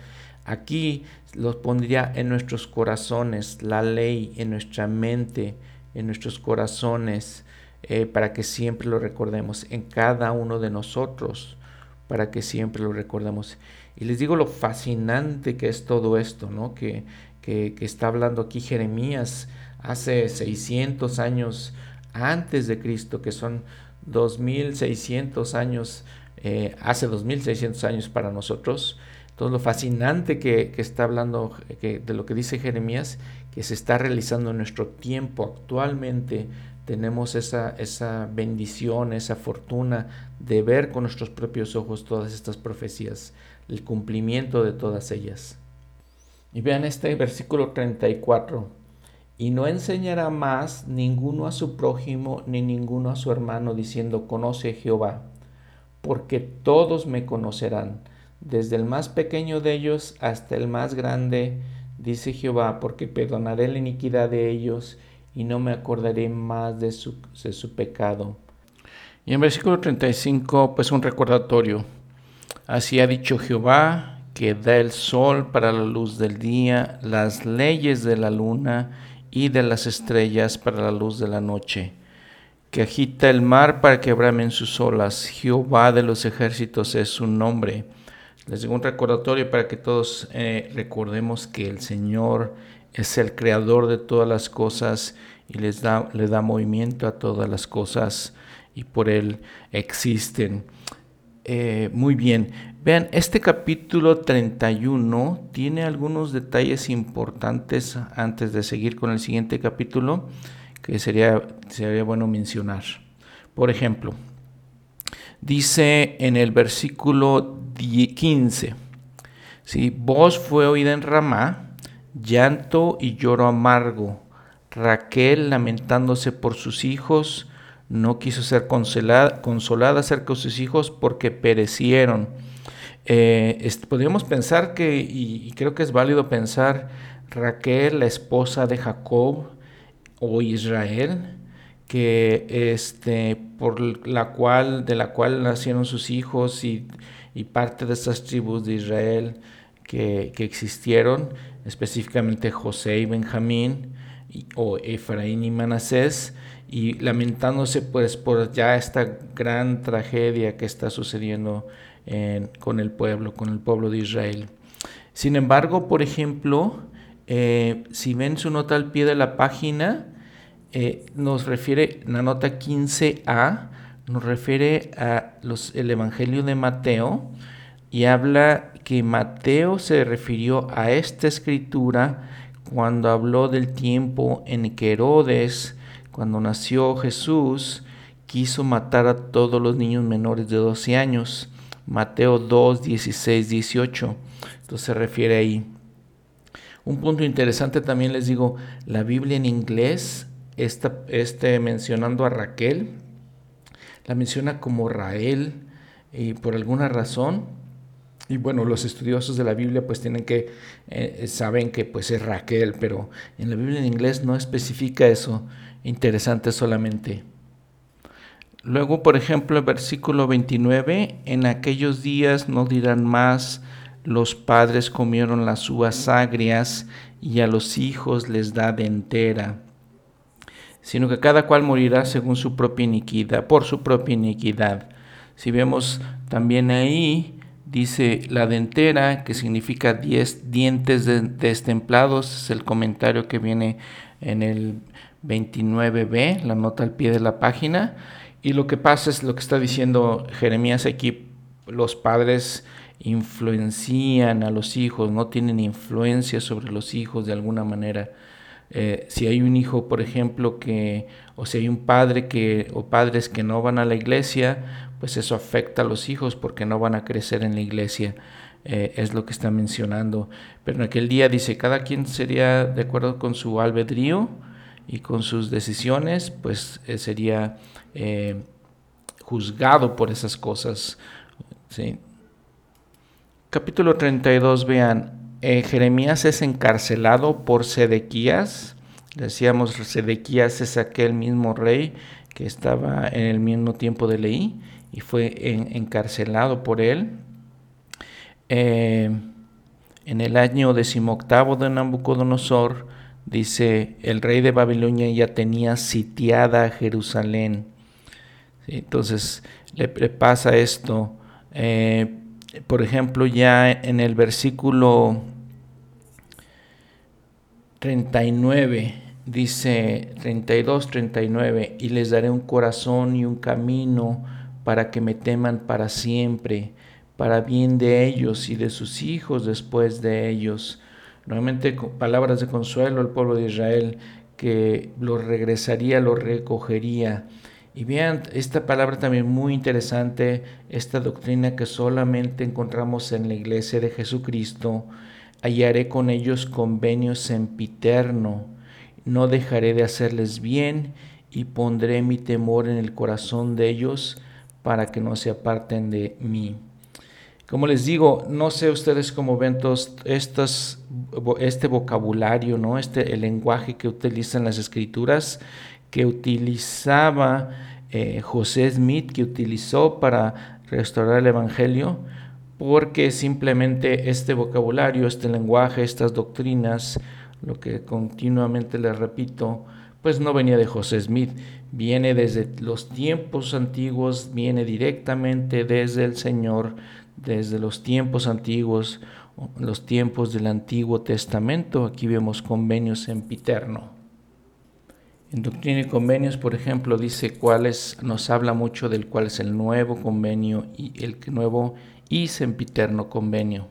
Aquí los pondría en nuestros corazones, la ley en nuestra mente, en nuestros corazones, eh, para que siempre lo recordemos, en cada uno de nosotros, para que siempre lo recordemos. Y les digo lo fascinante que es todo esto, ¿no? Que, que, que está hablando aquí Jeremías hace 600 años antes de Cristo, que son 2600 años, eh, hace 2600 años para nosotros. Todo lo fascinante que, está hablando que, de lo que dice Jeremías, que se está realizando en nuestro tiempo actualmente, tenemos esa, esa bendición, esa fortuna de ver con nuestros propios ojos todas estas profecías, el cumplimiento de todas ellas. Y vean este versículo 34 y no enseñará más ninguno a su prójimo ni ninguno a su hermano diciendo, conoce Jehová, porque todos me conocerán, desde el más pequeño de ellos hasta el más grande, dice Jehová, porque perdonaré la iniquidad de ellos y no me acordaré más de su, de su pecado. Y en versículo 35, pues un recordatorio. Así ha dicho Jehová, que da el sol para la luz del día, las leyes de la luna, y de las estrellas para la luz de la noche, que agita el mar para que bramen sus olas. Jehová de los ejércitos es su nombre. Les digo un recordatorio para que todos eh, recordemos que el Señor es el creador de todas las cosas y les da, le da movimiento a todas las cosas. y por Él existen. Eh, muy bien, vean, este capítulo 31 tiene algunos detalles importantes antes de seguir con el siguiente capítulo que sería, sería bueno mencionar. Por ejemplo, dice en el versículo 15, si voz fue oída en Ramá, llanto y lloro amargo. Raquel lamentándose por sus hijos, no quiso ser consolada, consolada acerca de sus hijos porque perecieron. Eh, podríamos pensar que, y, creo que es válido pensar, Raquel, la esposa de Jacob o Israel, que este, por la cual, de la cual nacieron sus hijos y, parte de estas tribus de Israel que, que existieron, específicamente José y Benjamín, o Efraín y Manasés, y lamentándose pues por ya esta gran tragedia que está sucediendo con el pueblo, con el pueblo de Israel. Sin embargo, por ejemplo, eh, si ven su nota al pie de la página, eh, nos refiere, la nota 15a, nos refiere a los, el Evangelio de Mateo y habla que Mateo se refirió a esta escritura cuando habló del tiempo en que Herodes cuando nació Jesús, quiso matar a todos los niños menores de 12 años. Mateo 2, 16, 18. Entonces se refiere ahí. Un punto interesante también les digo, la Biblia en inglés, está este, mencionando a Raquel, la menciona como Rael y por alguna razón. Y bueno, los estudiosos de la Biblia pues tienen que, eh, saben que pues es Raquel, pero en la Biblia en inglés no especifica eso interesante solamente. Luego, por ejemplo, el versículo 29, en aquellos días no dirán más, los padres comieron las uvas agrias y a los hijos les da de entera, sino que cada cual morirá según su propia iniquidad, por su propia iniquidad. Si vemos también ahí, dice la dentera, que significa diez dientes destemplados, es el comentario que viene en el 29b, la nota al pie de la página. Y lo que pasa es lo que está diciendo Jeremías aquí, los padres influencian a los hijos, no tienen influencia sobre los hijos de alguna manera. Eh, si hay un hijo, por ejemplo, que, o si hay un padre que, o padres que no van a la iglesia, pues eso afecta a los hijos porque no van a crecer en la iglesia. Eh, es lo que está mencionando. Pero en aquel día dice, cada quien sería de acuerdo con su albedrío, y con sus decisiones, pues eh, sería eh, juzgado por esas cosas. Capítulo 32, vean, eh, Jeremías es encarcelado por Sedequías. Decíamos, Sedequías es aquel mismo rey que estaba en el mismo tiempo de Leí y fue encarcelado por él. en el año decimoctavo de Nabucodonosor, Dice, el rey de Babilonia ya tenía sitiada Jerusalén. Entonces le, pasa esto. Eh, por ejemplo, ya en el versículo 39, dice 32, 39, y les daré un corazón y un camino para que me teman para siempre, para bien de ellos y de sus hijos después de ellos Nuevamente palabras de consuelo al pueblo de Israel que lo regresaría, lo recogería. Y vean esta palabra también muy interesante, esta doctrina que solamente encontramos en la iglesia de Jesucristo. Hallaré con ellos convenios sempiterno, no dejaré de hacerles bien y pondré mi temor en el corazón de ellos para que no se aparten de mí. Como les digo, no sé ustedes cómo ven todos estos, este vocabulario, ¿no? este, el lenguaje que utilizan las escrituras, que utilizaba eh, José Smith, que utilizó para restaurar el Evangelio, porque simplemente este vocabulario, este lenguaje, estas doctrinas, lo que continuamente les repito, pues no venía de José Smith, viene desde los tiempos antiguos, viene directamente desde el Señor, desde los tiempos antiguos, los tiempos del Antiguo Testamento. Aquí vemos convenios en Piterno. En Doctrina y Convenios, por ejemplo, dice cuál es, nos habla mucho del cuál es el nuevo convenio y el nuevo y sempiterno convenio.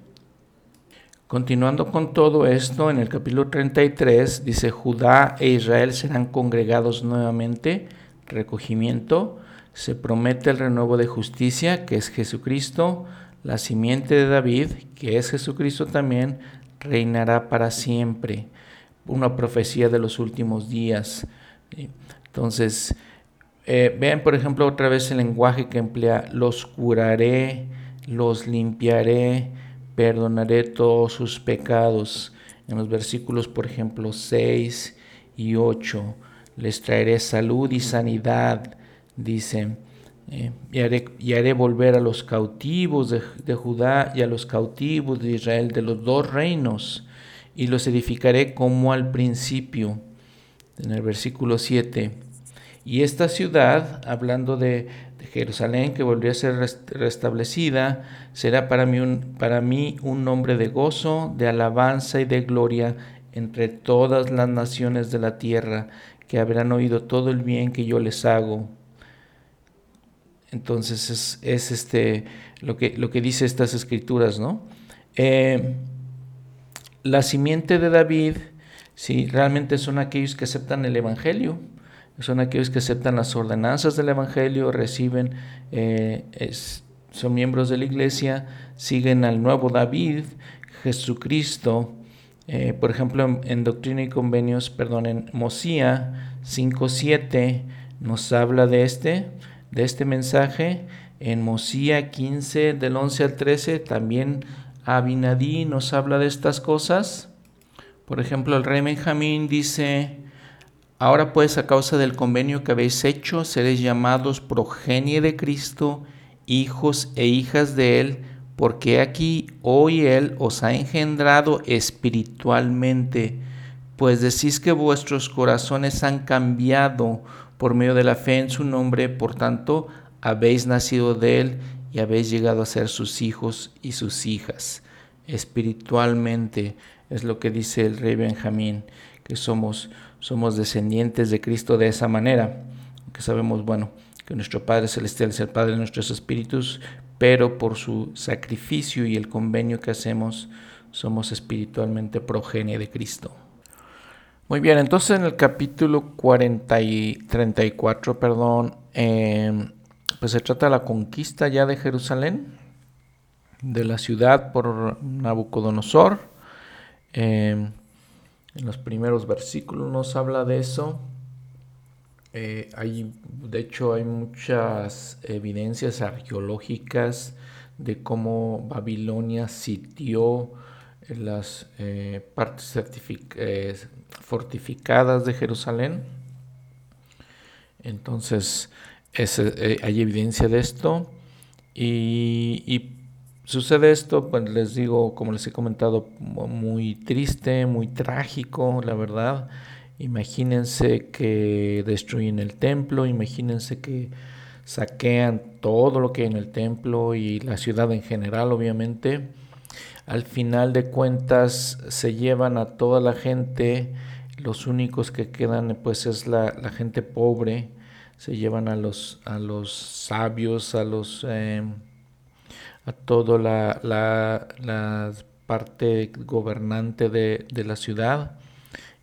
Continuando con todo esto, en el capítulo 33 dice, Judá e Israel serán congregados nuevamente, recogimiento, se promete el renuevo de justicia, que es Jesucristo, la simiente de David, que es Jesucristo también, reinará para siempre. Una profecía de los últimos días. Entonces, eh, vean por ejemplo otra vez el lenguaje que emplea, los curaré, los limpiaré, perdonaré todos sus pecados. En los versículos, por ejemplo, 6 y 8, les traeré salud y sanidad, dice, eh, y, haré, volver a los cautivos de, de Judá y a los cautivos de Israel de los dos reinos, y los edificaré como al principio. En el versículo 7, y esta ciudad, hablando de, Jerusalén que volvió a ser restablecida, será para mí, un, para mí un nombre de gozo, de alabanza y de gloria entre todas las naciones de la tierra, que habrán oído todo el bien que yo les hago. Entonces es, este lo que, lo que dice estas escrituras, ¿no? Eh, la simiente de David, si realmente son aquellos que aceptan el Evangelio, son aquellos que aceptan las ordenanzas del Evangelio, reciben, eh, son miembros de la iglesia, siguen al nuevo David, Jesucristo. Eh, por ejemplo, en, Doctrina y Convenios, perdón, en Mosía 5.7 nos habla de este, de este mensaje. En Mosía 15, del 11 al 13, también Abinadí nos habla de estas cosas. Por ejemplo, el rey Benjamín dice, Ahora pues a causa del convenio que habéis hecho, seréis llamados progenie de Cristo, hijos e hijas de Él, porque aquí hoy Él os ha engendrado espiritualmente, pues decís que vuestros corazones han cambiado por medio de la fe en su nombre, por tanto habéis nacido de Él y habéis llegado a ser sus hijos y sus hijas. Espiritualmente es lo que dice el rey Benjamín, que somos somos descendientes de Cristo de esa manera, que sabemos, bueno, que nuestro Padre Celestial es el Padre de nuestros espíritus, pero por su sacrificio y el convenio que hacemos, somos espiritualmente progenie de Cristo. Muy bien, entonces en el capítulo 40 y 34, perdón, em, pues se trata de la conquista ya de Jerusalén, de la ciudad por Nabucodonosor. Eh, en los primeros versículos nos habla de eso. Eh, hay, de hecho, hay muchas evidencias arqueológicas de cómo Babilonia sitió las eh, partes eh, fortificadas de Jerusalén. Entonces, hay evidencia de esto. Y, y Sucede esto, pues les digo, como les he comentado, muy triste, muy trágico, la verdad. Imagínense que destruyen el templo, imagínense que saquean todo lo que hay en el templo y la ciudad en general, obviamente. Al final de cuentas se llevan a toda la gente, los únicos que quedan pues es la, gente pobre, se llevan a los, a los sabios, a los... Eh, a toda la, parte gobernante de, la ciudad.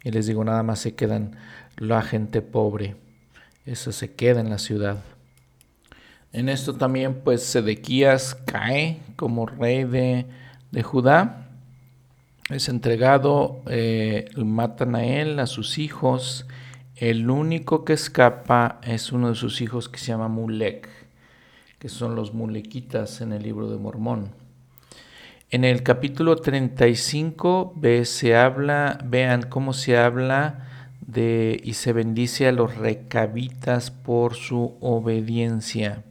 Y les digo, nada más se quedan la gente pobre. Eso se queda en la ciudad. En esto también, pues Sedequías cae como rey de, Judá. Es entregado, eh, matan a él, a sus hijos. El único que escapa es uno de sus hijos que se llama Mulek que son los mulequitas en el libro de Mormón. En el capítulo 35 ve, se habla, vean cómo se habla de y se bendice a los recabitas por su obediencia.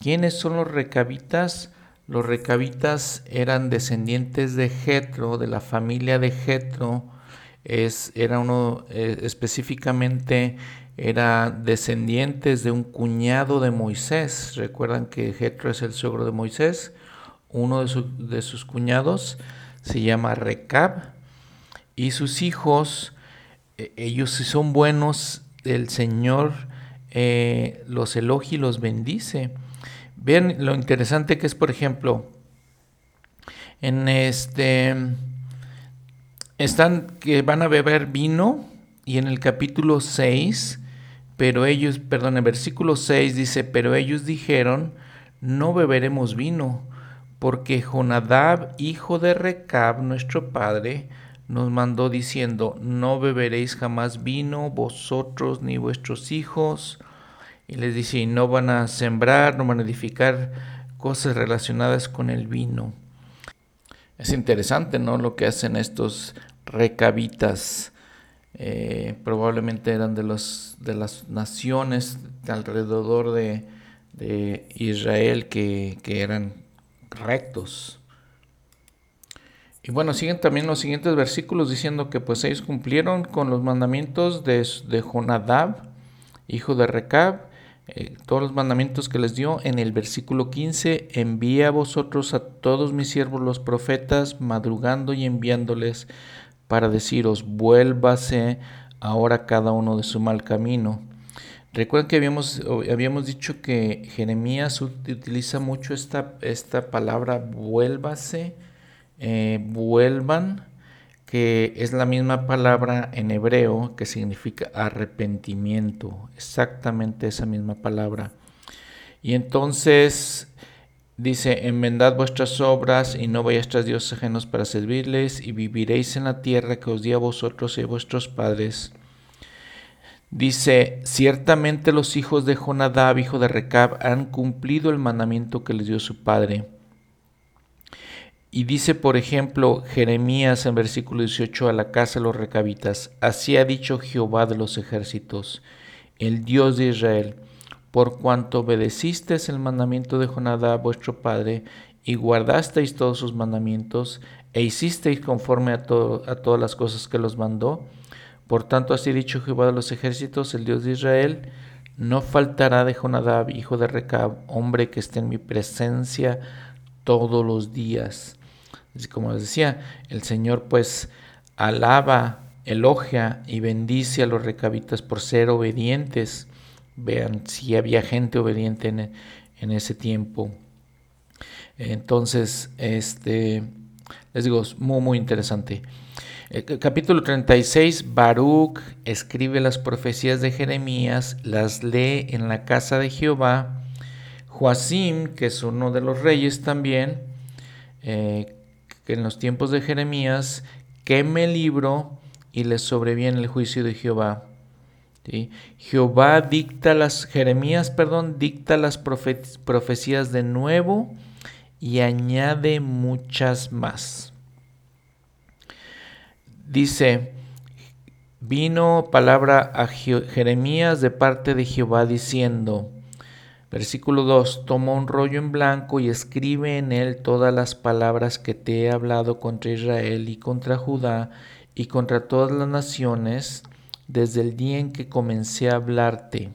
¿Quiénes son los recabitas? Los recabitas eran descendientes de Jetro, de la familia de Jetro. Es, era uno eh, específicamente era descendientes de un cuñado de Moisés. Recuerdan que Jetro es el suegro de Moisés. Uno de, sus cuñados se llama Recab y sus hijos, e, ellos si son buenos, el Señor eh, los elogia y los bendice. Vean lo interesante que es, por ejemplo, en este están que van a beber vino y en el capítulo 6, pero ellos, perdón, en versículo 6 dice, pero ellos dijeron, no beberemos vino, porque Jonadab, hijo de Recab, nuestro padre, nos mandó diciendo, no beberéis jamás vino, vosotros ni vuestros hijos. Y les dice, no van a sembrar, no van a edificar cosas relacionadas con el vino. Es interesante, ¿no? Lo que hacen estos recabitas. Eh, probablemente eran de, los, de las naciones alrededor de, de Israel que, que, eran rectos. Y bueno, siguen también los siguientes versículos diciendo que pues ellos cumplieron con los mandamientos de, de Jonadab, hijo de Recab, eh, todos los mandamientos que les dio en el versículo 15, envía a vosotros a todos mis siervos los profetas, madrugando y enviándoles para deciros, vuélvase ahora cada uno de su mal camino. Recuerden que habíamos, habíamos dicho que Jeremías utiliza mucho esta, esta palabra vuélvase, eh, vuelvan, que es la misma palabra en hebreo que significa arrepentimiento, exactamente esa misma palabra. Y entonces dice, enmendad vuestras obras y no vayáis tras dioses ajenos para servirles y viviréis en la tierra que os di a vosotros y a vuestros padres. Dice, ciertamente los hijos de Jonadab, hijo de Recab, han cumplido el mandamiento que les dio su padre y dice, por ejemplo, Jeremías en versículo 18 a la casa de los recabitas, así ha dicho Jehová de los ejércitos, el Dios de Israel, por cuanto obedecisteis el mandamiento de Jonadá vuestro padre, y guardasteis todos sus mandamientos, e hicisteis conforme a, a todas las cosas que los mandó, por tanto así ha dicho Jehová de los ejércitos, el Dios de Israel, no faltará de Jonadab, hijo de Recab, hombre que esté en mi presencia todos los días como les decía, el Señor pues alaba, elogia y bendice a los recabitas por ser obedientes. Vean si había gente obediente en, ese tiempo. Entonces, este, les digo, es muy, muy interesante. El capítulo 36, Baruch escribe las profecías de Jeremías, las lee en la casa de Jehová. Joacim, que es uno de los reyes también, eh, en los tiempos de Jeremías queme el libro y le sobreviene el juicio de Jehová. Jehová dicta las, Jeremías, perdón, dicta las profecías de nuevo y añade muchas más. Dice, vino palabra a Jeremías de parte de Jehová diciendo, Versículo 2. Toma un rollo en blanco y escribe en él todas las palabras que te he hablado contra Israel y contra Judá y contra todas las naciones desde el día en que comencé a hablarte.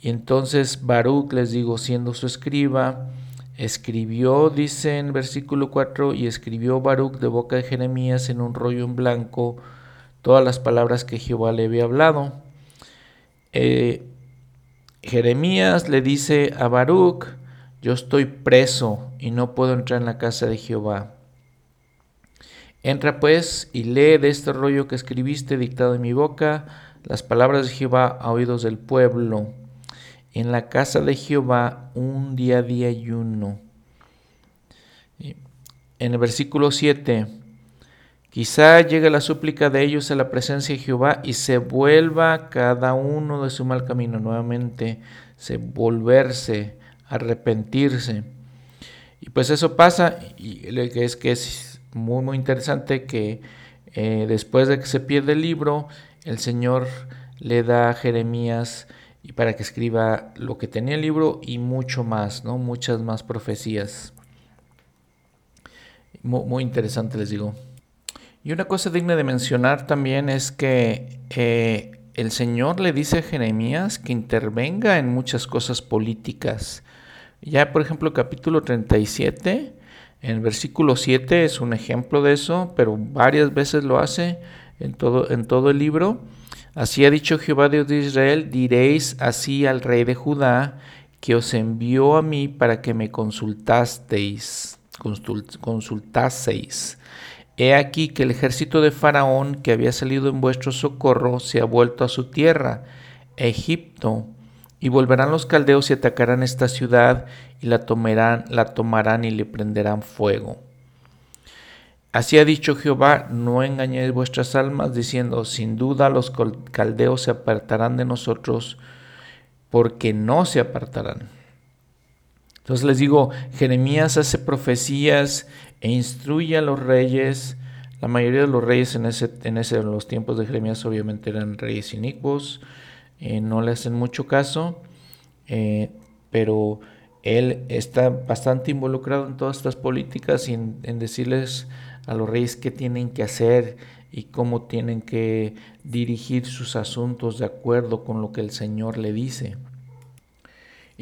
Y entonces Baruch, les digo, siendo su escriba, escribió, dice en versículo 4, y escribió Baruch de boca de Jeremías en un rollo en blanco todas las palabras que Jehová le había hablado. Eh, Jeremías le dice a Baruch, yo estoy preso y no puedo entrar en la casa de Jehová. Entra pues y lee de este rollo que escribiste dictado en mi boca las palabras de Jehová a oídos del pueblo. En la casa de Jehová un día de ayuno. En el versículo 7, Quizá llegue la súplica de ellos a la presencia de Jehová y se vuelva cada uno de su mal camino nuevamente, se volverse, arrepentirse. Y pues eso pasa, y es que es muy muy interesante que eh, después de que se pierde el libro, el Señor le da a Jeremías y para que escriba lo que tenía el libro y mucho más, ¿no? Muchas más profecías. muy interesante les digo. Y una cosa digna de mencionar también es que eh, el Señor le dice a Jeremías que intervenga en muchas cosas políticas. Ya, por ejemplo, capítulo 37, en versículo 7 es un ejemplo de eso, pero varias veces lo hace en todo, en todo el libro. Así ha dicho Jehová Dios de Israel, diréis así al rey de Judá, que os envió a mí para que me consultasteis, consultaseis. He aquí que el ejército de Faraón que había salido en vuestro socorro se ha vuelto a su tierra, Egipto, y volverán los caldeos y atacarán esta ciudad y la tomarán, la tomarán y le prenderán fuego. Así ha dicho Jehová, no engañéis vuestras almas, diciendo, sin duda los caldeos se apartarán de nosotros, porque no se apartarán. Entonces les digo, Jeremías hace profecías e instruye a los reyes. La mayoría de los reyes en, ese, en, ese, los tiempos de Jeremías obviamente eran reyes inicuos, eh, no le hacen mucho caso, eh, pero él está bastante involucrado en todas estas políticas y en decirles a los reyes qué tienen que hacer y cómo tienen que dirigir sus asuntos de acuerdo con lo que el Señor le dice.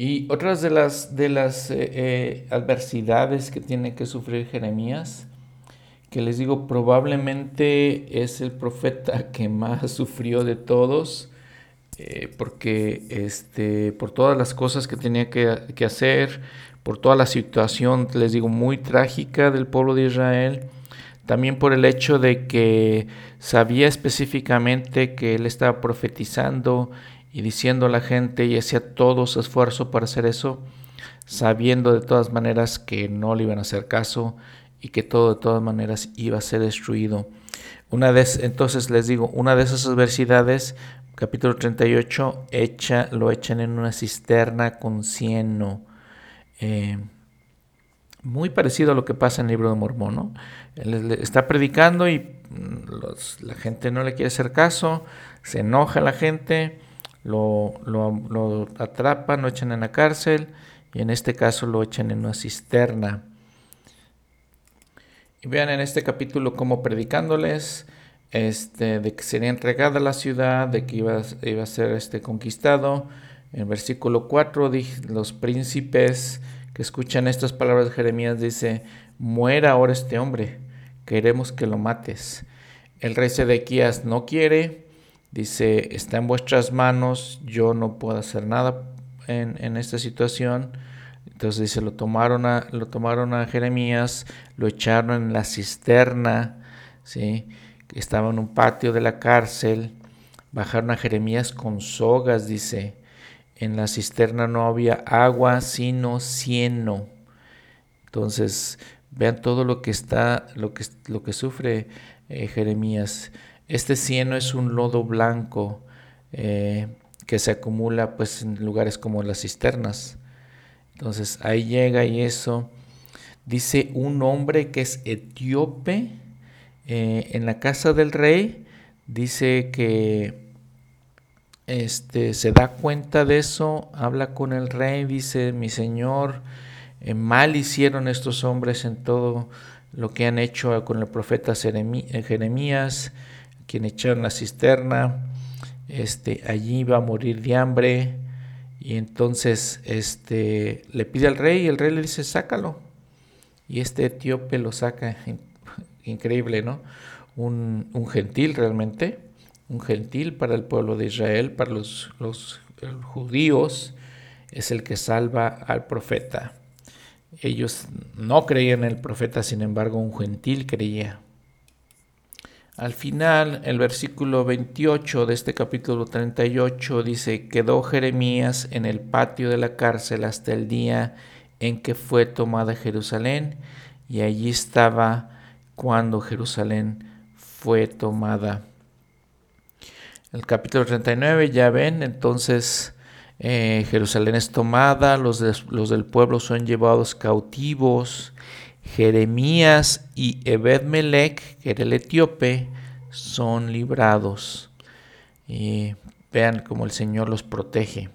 Y otras de las, de las eh, eh, adversidades que tiene que sufrir Jeremías, que les digo, probablemente es el profeta que más sufrió de todos, eh, porque este, por todas las cosas que tenía que, que hacer, por toda la situación, les digo, muy trágica del pueblo de Israel, también por el hecho de que sabía específicamente que él estaba profetizando y diciendo a la gente y hacía todo su esfuerzo para hacer eso, sabiendo de todas maneras que no le iban a hacer caso y que todo de todas maneras iba a ser destruido. Una vez, entonces les digo, una de esas adversidades, capítulo 38, echa, lo echan en una cisterna con cieno. Eh, muy parecido a lo que pasa en el libro de Mormón, ¿no? Él está predicando y mm, la gente no le quiere hacer caso, se enoja la gente, lo, lo, atrapan, lo echan en la cárcel y en este caso lo echan en una cisterna. Y vean en este capítulo cómo predicándoles este, de que sería entregada la ciudad, de que iba, iba a ser este, conquistado. En versículo 4, los príncipes que escuchan estas palabras de Jeremías dice, muera ahora este hombre, queremos que lo mates. El rey Sedequías no quiere, dice, está en vuestras manos, yo no puedo hacer nada en, esta situación. Entonces dice, lo tomaron, a, lo tomaron a Jeremías, lo echaron en la cisterna, ¿sí? estaba en un patio de la cárcel, bajaron a Jeremías con sogas, dice, en la cisterna no había agua, sino cieno. Entonces, vean todo lo que está, lo que, lo que sufre eh, Jeremías. Este cieno es un lodo blanco eh, que se acumula pues en lugares como las cisternas. Entonces ahí llega y eso. Dice un hombre que es etíope eh, en la casa del rey. Dice que este, se da cuenta de eso, habla con el rey, dice, mi señor, eh, mal hicieron estos hombres en todo lo que han hecho con el profeta Jeremías, quien echaron la cisterna, este, allí va a morir de hambre, y entonces este, le pide al rey, y el rey le dice, sácalo, y este etíope lo saca, increíble, ¿no? Un, un gentil realmente, un gentil para el pueblo de Israel, para los, judíos, es el que salva al profeta. Ellos no creían en el profeta, sin embargo un gentil creía. Al final, el versículo 28 de este capítulo 38 dice, quedó Jeremías en el patio de la cárcel hasta el día en que fue tomada Jerusalén, y allí estaba cuando Jerusalén fue tomada. El capítulo 39 ya ven, entonces eh, Jerusalén es tomada, los, los del pueblo son llevados cautivos, Jeremías y Ebed-Melech, que era el etíope, son librados. Y vean cómo el Señor los protege.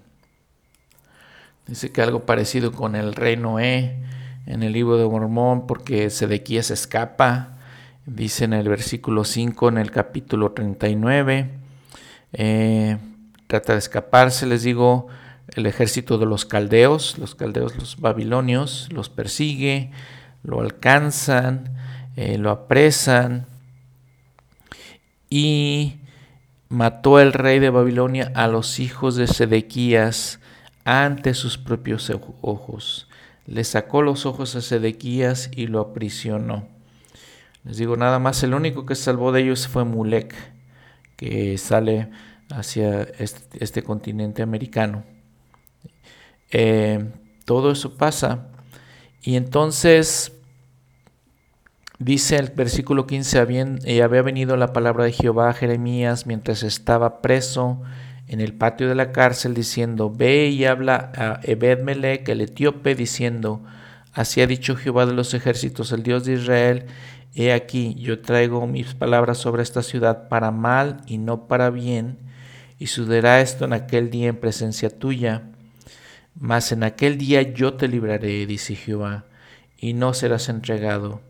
Dice que algo parecido con el rey Noé en el libro de Mormón, porque Sedequías escapa. Dice en el versículo 5, en el capítulo 39 eh, trata de escaparse, les digo, el ejército de los caldeos, los caldeos, los babilonios, los persigue, lo alcanzan, eh, lo apresan y mató el rey de Babilonia a los hijos de Sedequías ante sus propios ojos. Le sacó los ojos a Sedequías y lo aprisionó. Les digo, nada más el único que salvó de ellos fue Mulek, que sale hacia este, este continente americano. Eh, todo eso pasa. Y entonces dice el versículo 15, había, había venido la palabra de Jehová a Jeremías mientras estaba preso en el patio de la cárcel diciendo, ve y habla a Ebed-Melech, el etíope, diciendo, así ha dicho Jehová de los ejércitos, el Dios de Israel, he aquí, yo traigo mis palabras sobre esta ciudad para mal y no para bien, y sucederá esto en aquel día en presencia tuya. Mas en aquel día yo te libraré, dice Jehová, y no serás entregado.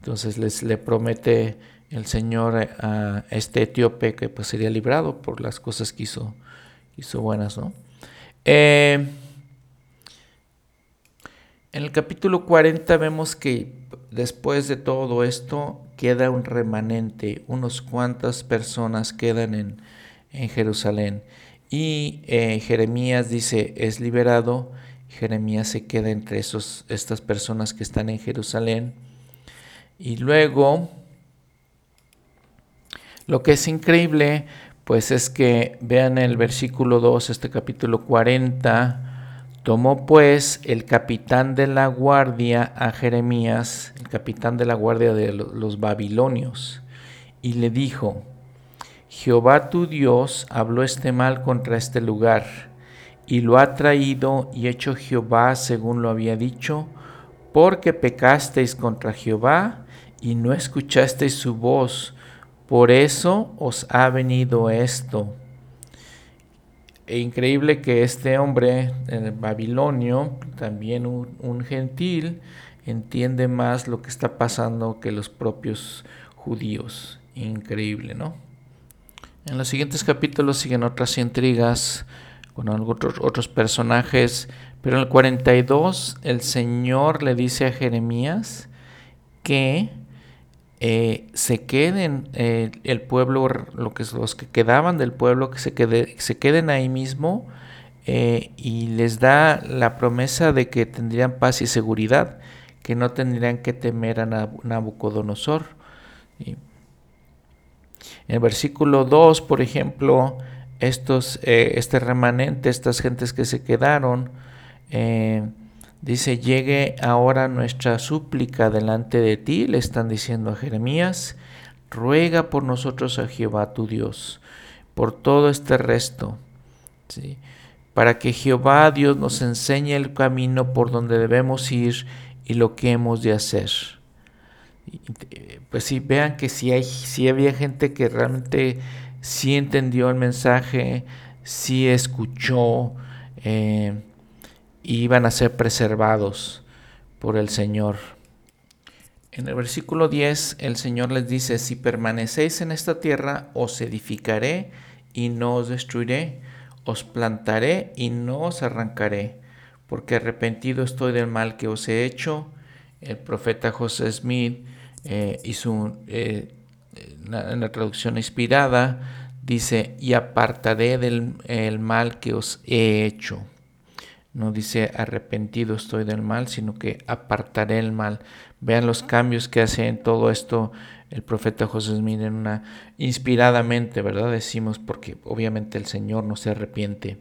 Entonces les le promete el Señor a este etíope que pues sería librado por las cosas que hizo, hizo buenas, ¿no? Eh, en el capítulo 40 vemos que después de todo esto queda un remanente, unos cuantas personas quedan en, en Jerusalén. Y eh, Jeremías dice, es liberado. Jeremías se queda entre esos, estas personas que están en Jerusalén. Y luego, lo que es increíble, pues es que vean el versículo 2, este capítulo 40. Tomó pues el capitán de la guardia a Jeremías, el capitán de la guardia de los babilonios, y le dijo, Jehová tu Dios habló este mal contra este lugar, y lo ha traído y hecho Jehová según lo había dicho, porque pecasteis contra Jehová y no escuchasteis su voz, por eso os ha venido esto. E increíble que este hombre, el babilonio, también un, gentil, entiende más lo que está pasando que los propios judíos. Increíble, ¿no? En los siguientes capítulos siguen otras intrigas con otros, otros personajes, pero en el 42 el Señor le dice a Jeremías que eh, se queden eh, el pueblo, lo que, los que quedaban del pueblo, que se, quede, se queden ahí mismo eh, y les da la promesa de que tendrían paz y seguridad, que no tendrían que temer a Nabucodonosor. En el versículo 2, por ejemplo, estos, este remanente, estas gentes que se quedaron, dice, llegue ahora nuestra súplica delante de ti, le están diciendo a Jeremías, ruega por nosotros a Jehová tu Dios, por todo este resto, ¿sí? para que Jehová Dios nos enseñe el camino por donde debemos ir y lo que hemos de hacer pues sí, vean que si hay, si había gente que realmente sí entendió el mensaje, sí escuchó, eh, iban a ser preservados por el Señor. En el versículo 10 el Señor les dice, si permanecéis en esta tierra, os edificaré y no os destruiré, os plantaré y no os arrancaré, porque arrepentido estoy del mal que os he hecho. El profeta José Smith eh, hizo eh, en la traducción inspirada, dice, y apartaré del el mal que os he hecho. No dice arrepentido estoy del mal, sino que apartaré el mal. Vean los cambios que hace en todo esto el profeta José Smith en una inspiradamente, ¿verdad? Decimos porque obviamente el Señor no se arrepiente.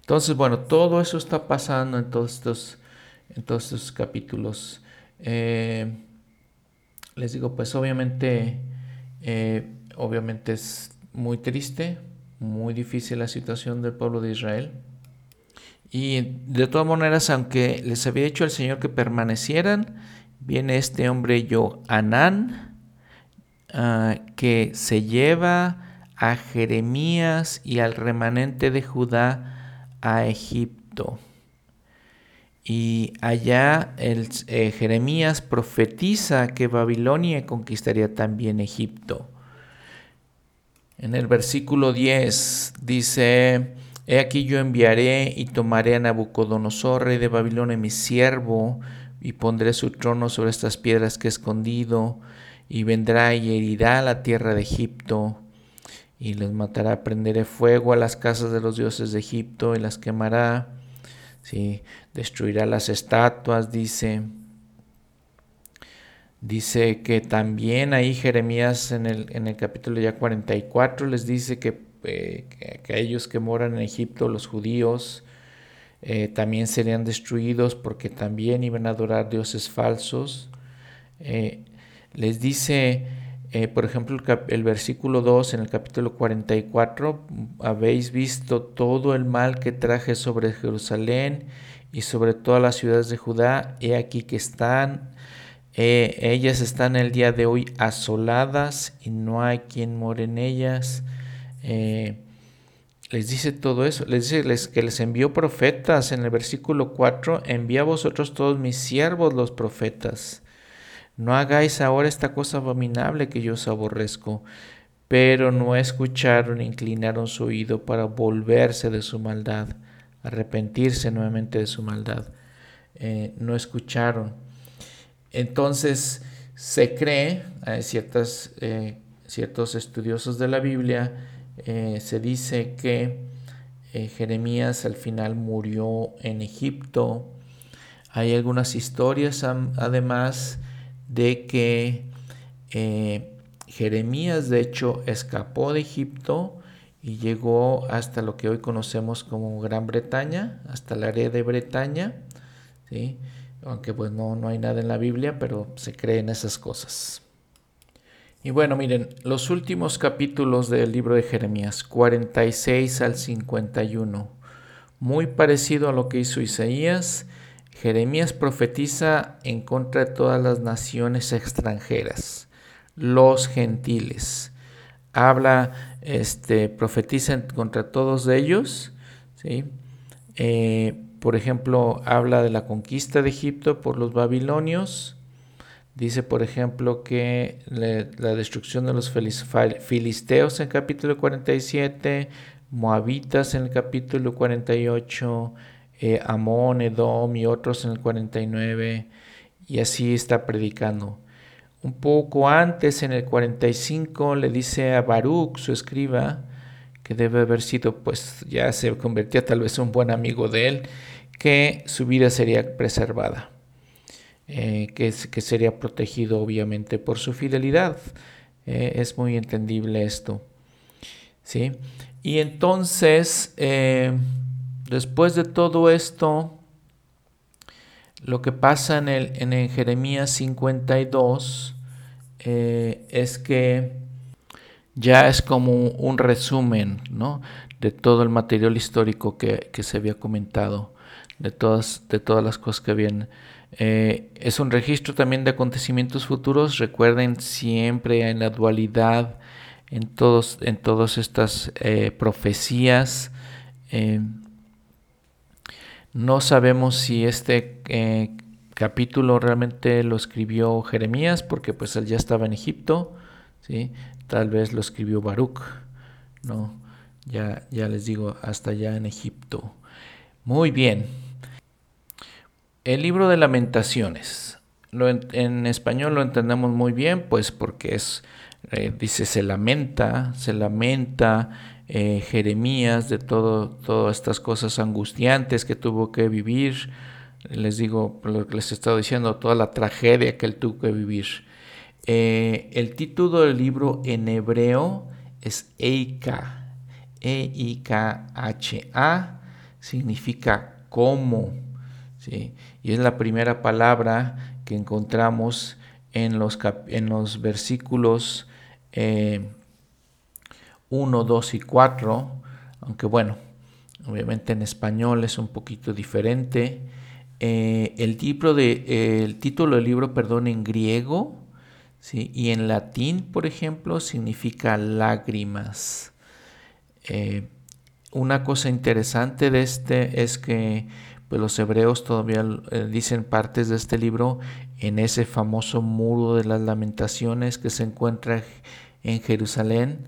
Entonces, bueno, todo eso está pasando en todos estos, en todos estos capítulos. Eh, les digo, pues obviamente, eh, obviamente es muy triste, muy difícil la situación del pueblo de Israel. Y de todas maneras, aunque les había dicho el Señor que permanecieran, viene este hombre yo, Anán, ah, que se lleva a Jeremías y al remanente de Judá a Egipto. Y allá eh, Jeremías profetiza que Babilonia conquistaría también Egipto. En el versículo 10 dice, He aquí yo enviaré y tomaré a Nabucodonosor, rey de Babilonia, mi siervo, y pondré su trono sobre estas piedras que he escondido, y vendrá y herirá la tierra de Egipto, y les matará, prenderé fuego a las casas de los dioses de Egipto y las quemará, ¿sí? destruirá las estatuas, dice. Dice que también ahí Jeremías en el, en el capítulo ya 44 les dice que, eh, que aquellos que moran en Egipto, los judíos, eh, también serían destruidos porque también iban a adorar dioses falsos. Eh, les dice, por ejemplo, el, versículo 2 en el capítulo 44, habéis visto todo el mal que traje sobre Jerusalén y sobre todas las ciudades de Judá, he aquí que están eh, ellas están el día de hoy asoladas y no hay quien more en ellas. Eh, les dice todo eso, les dice que les envió profetas en el versículo 4, envía a vosotros todos mis siervos los profetas. No hagáis ahora esta cosa abominable que yo os aborrezco. Pero no escucharon, inclinaron su oído para volverse de su maldad, arrepentirse nuevamente de su maldad. Eh, no escucharon. Entonces se cree, hay ciertas, eh, ciertos estudiosos de la Biblia, eh, se dice que eh, Jeremías al final murió en Egipto. Hay algunas historias además de que Jeremías de hecho escapó de Egipto y llegó hasta lo que hoy conocemos como Gran Bretaña, hasta la área de Bretaña. ¿sí? aunque pues no, no hay nada en la Biblia, pero se creen esas cosas. Y bueno, miren, los últimos capítulos del libro de Jeremías, 46 al 51, muy parecido a lo que hizo Isaías, Jeremías profetiza en contra de todas las naciones extranjeras, los gentiles. Habla, este, profetiza contra todos ellos, ¿sí? Eh, por ejemplo, habla de la conquista de Egipto por los babilonios. Dice, por ejemplo, que la destrucción de los filisteos en capítulo 47, moabitas en el capítulo 48, eh, Amón, Edom y otros en el 49, y así está predicando. Un poco antes, en el 45, le dice a Baruch, su escriba, que debe haber sido, pues ya se convertía tal vez un buen amigo de él, que su vida sería preservada, eh, que, que, sería protegido obviamente por su fidelidad. Eh, es muy entendible esto. ¿sí? Y entonces, eh, después de todo esto, lo que pasa en, el, en el Jeremías 52 es que ya es como un resumen ¿no? de todo el material histórico que, se había comentado, de todas, de todas las cosas que habían. Eh, es un registro también de acontecimientos futuros. Recuerden siempre en la dualidad, en, todos, en todas estas eh, profecías. Eh, no sabemos si este capítulo realmente lo escribió Jeremías, porque pues él ya estaba en Egipto. ¿sí? Tal vez lo escribió Baruch, ¿no? Ya, ya les digo, hasta allá en Egipto. Muy bien. El libro de lamentaciones. En, español lo entendemos muy bien, pues porque es, eh, dice, se lamenta, se lamenta eh, Jeremías de todo, todas estas cosas angustiantes que tuvo que vivir. Les digo, lo que les he estado diciendo, toda la tragedia que él tuvo que vivir. Eh, el título del libro en hebreo es Eika. E-I-K-H-A significa cómo. ¿sí? Y es la primera palabra que encontramos en los, en los versículos 1, eh, 2 y 4. Aunque bueno, obviamente en español es un poquito diferente. Eh, el, de, el título del libro, perdón, en griego y en latín, por ejemplo, significa lágrimas. Eh, una cosa interesante de este es que pues, los hebreos todavía eh, dicen partes de este libro en ese famoso muro de las lamentaciones que se encuentra en Jerusalén.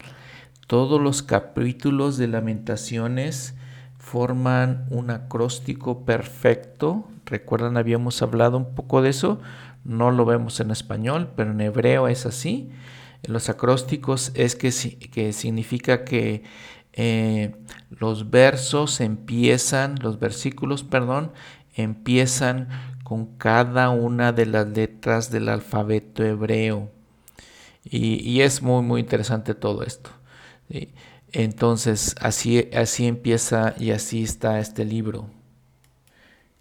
Todos los capítulos de lamentaciones forman un acróstico perfecto. Recuerdan, habíamos hablado un poco de eso no lo vemos en español, pero en hebreo es así. los acrósticos es que, que significa que eh, los versos empiezan, los versículos, perdón, empiezan con cada una de las letras del alfabeto hebreo. Y, es muy, muy interesante todo esto. Entonces, así, así empieza y así está este libro.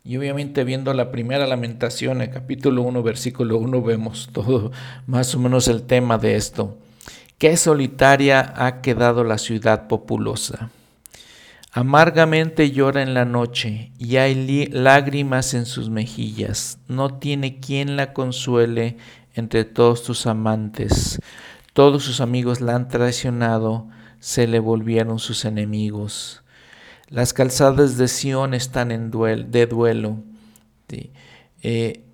Y obviamente viendo la primera lamentación, el capítulo 1, versículo 1, vemos todo más o menos el tema de esto. Qué solitaria ha quedado la ciudad populosa. Amargamente llora en la noche y hay lágrimas en sus mejillas. No tiene quien la consuele entre todos tus amantes. Todos sus amigos la han traicionado, se le volvieron sus enemigos. Las calzadas de Sión están en de duelo. Eh,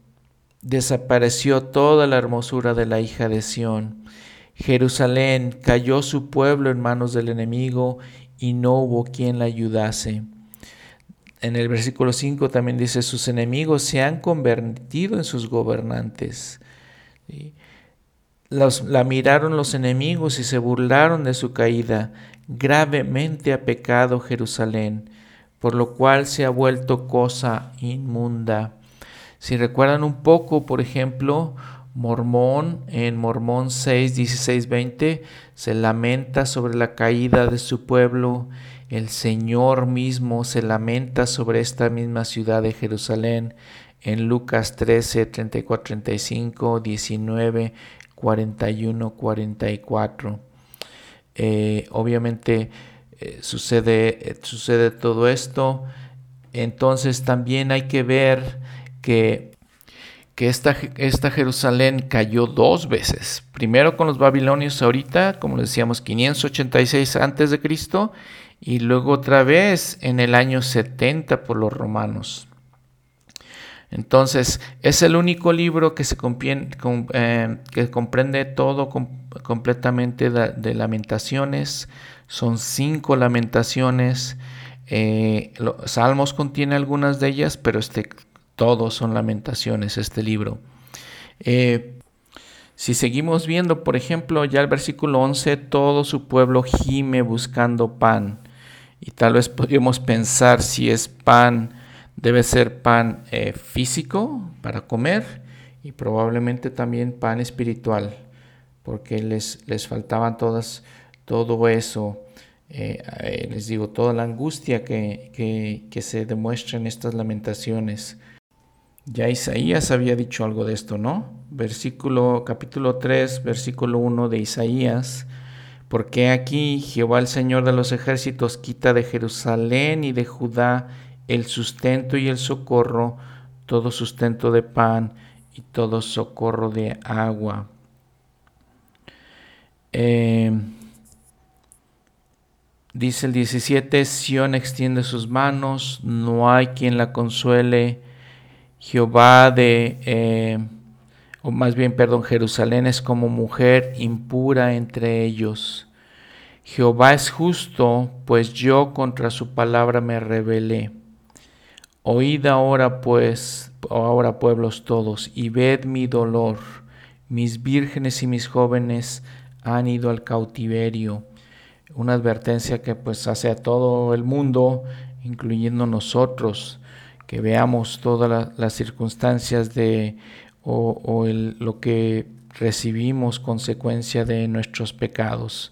desapareció toda la hermosura de la hija de Sión. Jerusalén cayó su pueblo en manos del enemigo y no hubo quien la ayudase. En el versículo 5 también dice, sus enemigos se han convertido en sus gobernantes. la miraron los enemigos y se burlaron de su caída gravemente ha pecado Jerusalén, por lo cual se ha vuelto cosa inmunda. Si recuerdan un poco, por ejemplo, Mormón, en Mormón 6, 16, 20, se lamenta sobre la caída de su pueblo. El Señor mismo se lamenta sobre esta misma ciudad de Jerusalén en Lucas 13, 34, 35, 19, 41, 44. Eh, obviamente eh, sucede, eh, sucede todo esto. Entonces también hay que ver que, que esta, esta, Jerusalén cayó dos veces. Primero con los babilonios ahorita, como decíamos, 586 antes de Cristo, y luego otra vez en el año 70 por los romanos. Entonces, es el único libro que, se eh, que comprende todo completamente de, lamentaciones. Son cinco lamentaciones. Eh, Salmos contiene algunas de ellas, pero este, todos son lamentaciones, este libro. Eh, si seguimos viendo, por ejemplo, ya el versículo 11, todo su pueblo gime buscando pan. Y tal vez podríamos pensar si es pan Debe ser pan eh, físico para comer y probablemente también pan espiritual, porque les, les faltaban todas, todo eso. Eh, les digo, toda la angustia que, que, se demuestra en estas lamentaciones. Ya Isaías había dicho algo de esto, ¿no? Versículo, capítulo 3, versículo 1 de Isaías. Porque aquí Jehová el Señor de los ejércitos quita de Jerusalén y de Judá el sustento y el socorro, todo sustento de pan y todo socorro de agua. Eh, dice el 17, Sión extiende sus manos, no hay quien la consuele. Jehová de, eh, o más bien, perdón, Jerusalén es como mujer impura entre ellos. Jehová es justo, pues yo contra su palabra me rebelé. Oíd ahora pues, ahora pueblos todos, y ved mi dolor. Mis vírgenes y mis jóvenes han ido al cautiverio. Una advertencia que pues hace a todo el mundo, incluyendo nosotros, que veamos todas las circunstancias de o, lo que recibimos consecuencia de nuestros pecados.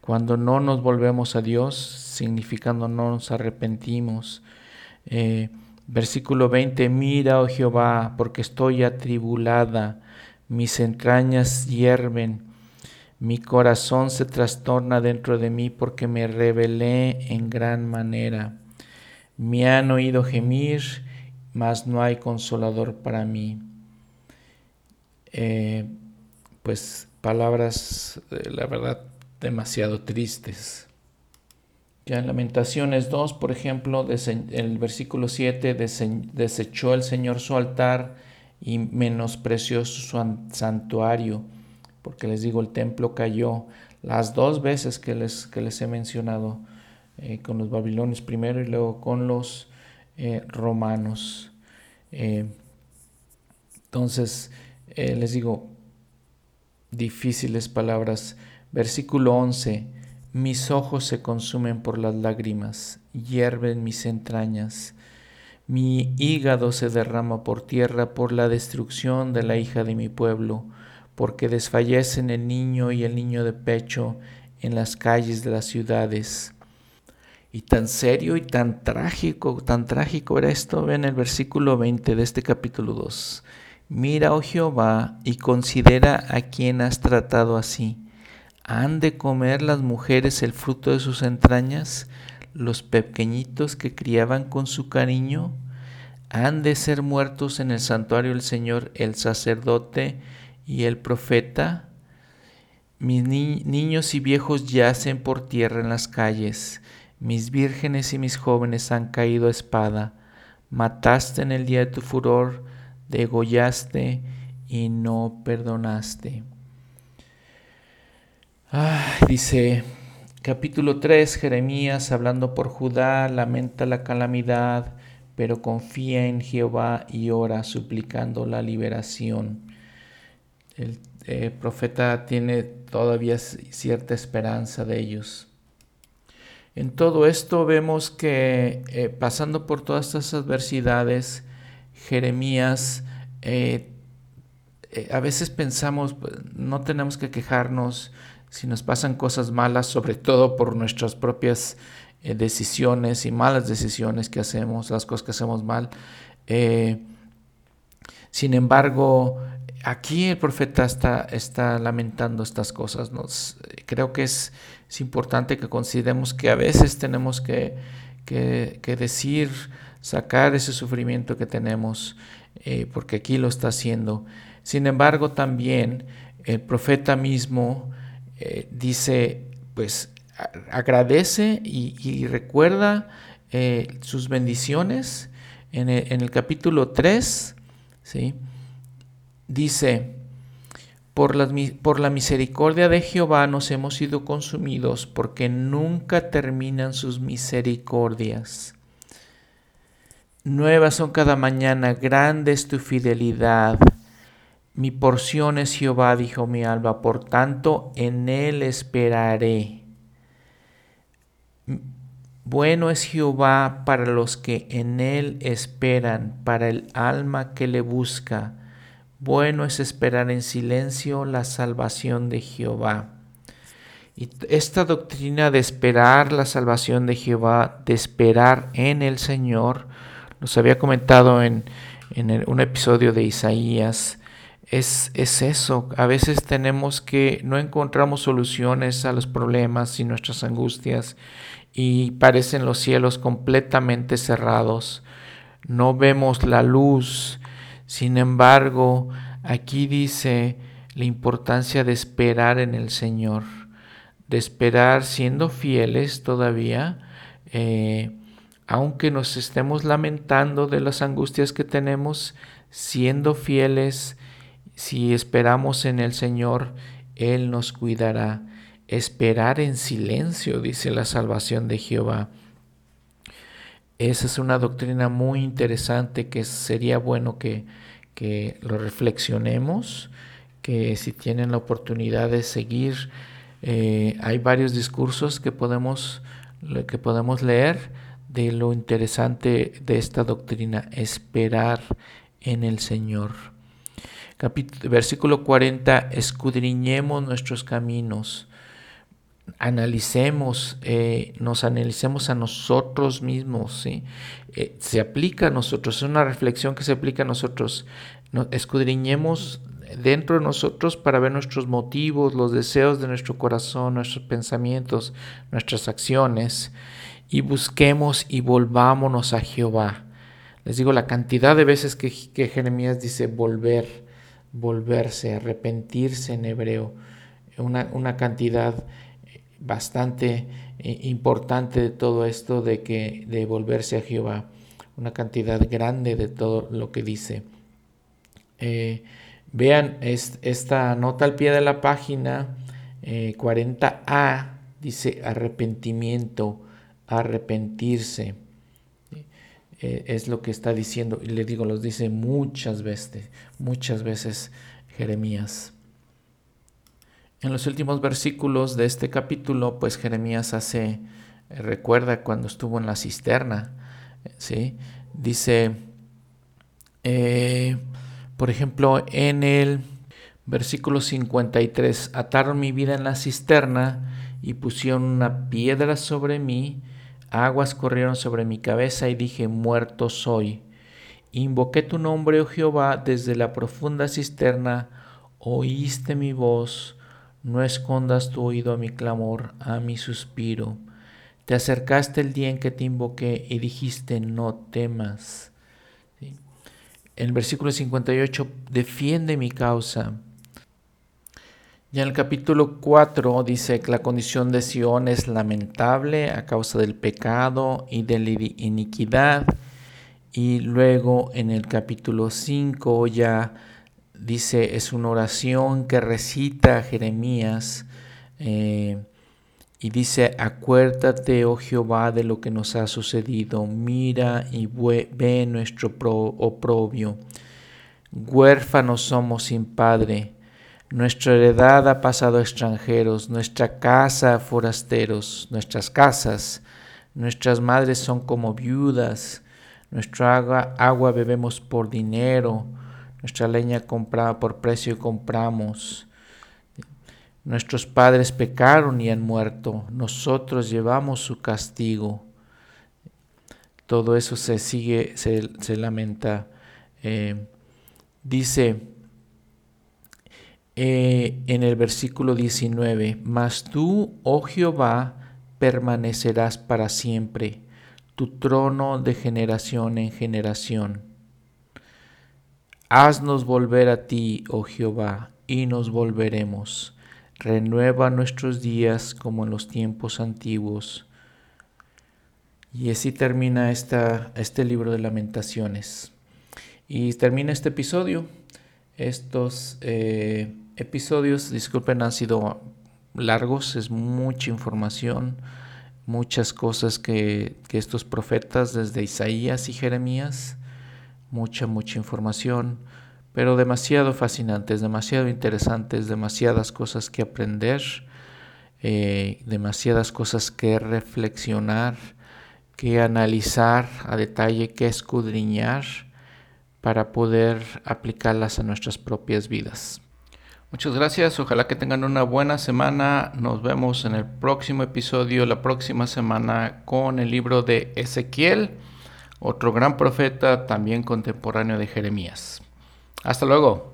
Cuando no nos volvemos a Dios, significando no nos arrepentimos. Eh, Versículo 20, mira, oh Jehová, porque estoy atribulada, mis entrañas hierven, mi corazón se trastorna dentro de mí porque me rebelé en gran manera. Me han oído gemir, mas no hay consolador para mí. Eh, pues palabras, eh, la verdad, demasiado tristes. Ya en Lamentaciones 2, por ejemplo, el versículo 7, desechó el Señor su altar y menospreció su santuario, porque les digo, el templo cayó las dos veces que les, que les he mencionado, eh, con los babilonios primero y luego con los eh, romanos. Eh, entonces, les digo, difíciles palabras. Versículo 11. Mis ojos se consumen por las lágrimas, hierven mis entrañas. Mi hígado se derrama por tierra por la destrucción de la hija de mi pueblo, porque desfallecen el niño y el niño de pecho en las calles de las ciudades. Y tan serio y tan trágico, tan trágico era esto, en el versículo 20 de este capítulo 2. Mira, oh Jehová, y considera a quien has tratado así. ¿Han de comer las mujeres el fruto de sus entrañas, los pequeñitos que criaban con su cariño? ¿Han de ser muertos en el santuario del Señor el sacerdote y el profeta? Mis niños y viejos yacen por tierra en las calles, mis vírgenes y mis jóvenes han caído a espada. Mataste en el día de tu furor, degollaste y no perdonaste. dice capítulo 3, Jeremías hablando por Judá, lamenta la calamidad, pero confía en Jehová y ora suplicando la liberación. El eh, profeta tiene todavía cierta esperanza de ellos. En todo esto vemos que eh, pasando por todas estas adversidades, Jeremías, eh, eh, a veces pensamos, pues, no tenemos que quejarnos si nos pasan cosas malas, sobre todo por nuestras propias decisiones y malas decisiones que hacemos, las cosas que hacemos mal. sin embargo, aquí el profeta está, está lamentando estas cosas. Creo que es, importante que consideremos que a veces tenemos que, que, decir, sacar ese sufrimiento que tenemos, eh, porque aquí lo está haciendo. Sin embargo, también el profeta mismo eh, dice, pues agradece y, recuerda eh, sus bendiciones. En el, capítulo 3, ¿sí? Dice, por la, misericordia de Jehová nos hemos sido consumidos, porque nunca terminan sus misericordias. Nuevas son cada mañana, grande es tu fidelidad. Mi porción es Jehová, dijo mi alma, por tanto en él esperaré. Bueno es Jehová para los que en él esperan, para el alma que le busca. Bueno es esperar en silencio la salvación de Jehová. Y esta doctrina de esperar la salvación de Jehová, de esperar en el Señor, nos había comentado en, un episodio de Isaías, es, es, eso. A veces tenemos que no encontramos soluciones a los problemas y nuestras angustias y parecen los cielos completamente cerrados. No vemos la luz. Sin embargo, aquí dice la importancia de esperar en el Señor, de esperar siendo fieles todavía. Eh, aunque nos estemos lamentando de las angustias que tenemos, siendo fieles, si esperamos en el Señor, Él nos cuidará. Esperar en silencio, dice la salvación de Jehová. Esa es una doctrina muy interesante que sería bueno que, lo reflexionemos, que si tienen la oportunidad de seguir, eh, hay varios discursos que podemos, que podemos leer de lo interesante de esta doctrina, esperar en el Señor. versículo 40, escudriñemos nuestros caminos, analicemos, eh, nos analicemos a nosotros mismos, ¿sí? Eh, se aplica a nosotros, es una reflexión que se aplica a nosotros, escudriñemos dentro de nosotros para ver nuestros motivos, los deseos de nuestro corazón, nuestros pensamientos, nuestras acciones y busquemos y volvámonos a Jehová. Les digo la cantidad de veces que, Jeremías dice volver, volverse, arrepentirse en hebreo, una, cantidad bastante eh, importante de todo esto de que de volverse a Jehová, una cantidad grande de todo lo que dice. Eh, vean esta nota al pie de la página 40a, eh, dice arrepentimiento arrepentirse. Es lo que está diciendo, y le digo, los dice muchas veces, muchas veces Jeremías. En los últimos versículos de este capítulo, pues Jeremías hace, eh, recuerda cuando estuvo en la cisterna, ¿sí? Dice, eh, por ejemplo, en el versículo 53, ataron mi vida en la cisterna y pusieron una piedra sobre mí, aguas corrieron sobre mi cabeza y dije, muerto soy. Invoqué tu nombre, oh Jehová, desde la profunda cisterna, oíste mi voz, no escondas tu oído a mi clamor, a mi suspiro. Te acercaste el día en que te invoqué y dijiste, no temas. El versículo 58, defiende mi causa. Ya en el capítulo 4 dice que la condición de Sión es lamentable a causa del pecado y de la iniquidad y luego en el capítulo 5 ya dice, es una oración que recita Jeremías eh, y dice, acuérdate, oh Jehová, de lo que nos ha sucedido, mira y ve nuestro oprobio. Huérfanos somos sin padre, nuestra heredad ha pasado a extranjeros, nuestra casa a forasteros, nuestras casas, nuestras madres son como viudas, nuestra agua, agua bebemos por dinero, nuestra leña comprada por precio compramos. Nuestros padres pecaron y han muerto, nosotros llevamos su castigo. Todo eso se sigue, se, lamenta. Eh, dice eh, en el versículo 19, mas tú, oh Jehová, permanecerás para siempre tu trono de generación en generación. Haznos volver a ti, oh Jehová, y nos volveremos. Renueva nuestros días como en los tiempos antiguos. Y así termina esta, este libro de lamentaciones. Y termina este episodio. Estos eh, episodios, disculpen, han sido largos, es mucha información muchas cosas que, estos profetas, desde Isaías y Jeremías, mucha, mucha información, pero demasiado fascinantes, demasiado interesantes, demasiadas cosas que aprender, eh, demasiadas cosas que reflexionar, que analizar a detalle, que escudriñar para poder aplicarlas a nuestras propias vidas. Muchas gracias, ojalá que tengan una buena semana. Nos vemos en el próximo episodio, la próxima semana, con el libro de Ezequiel, otro gran profeta también contemporáneo de Jeremías. Hasta luego.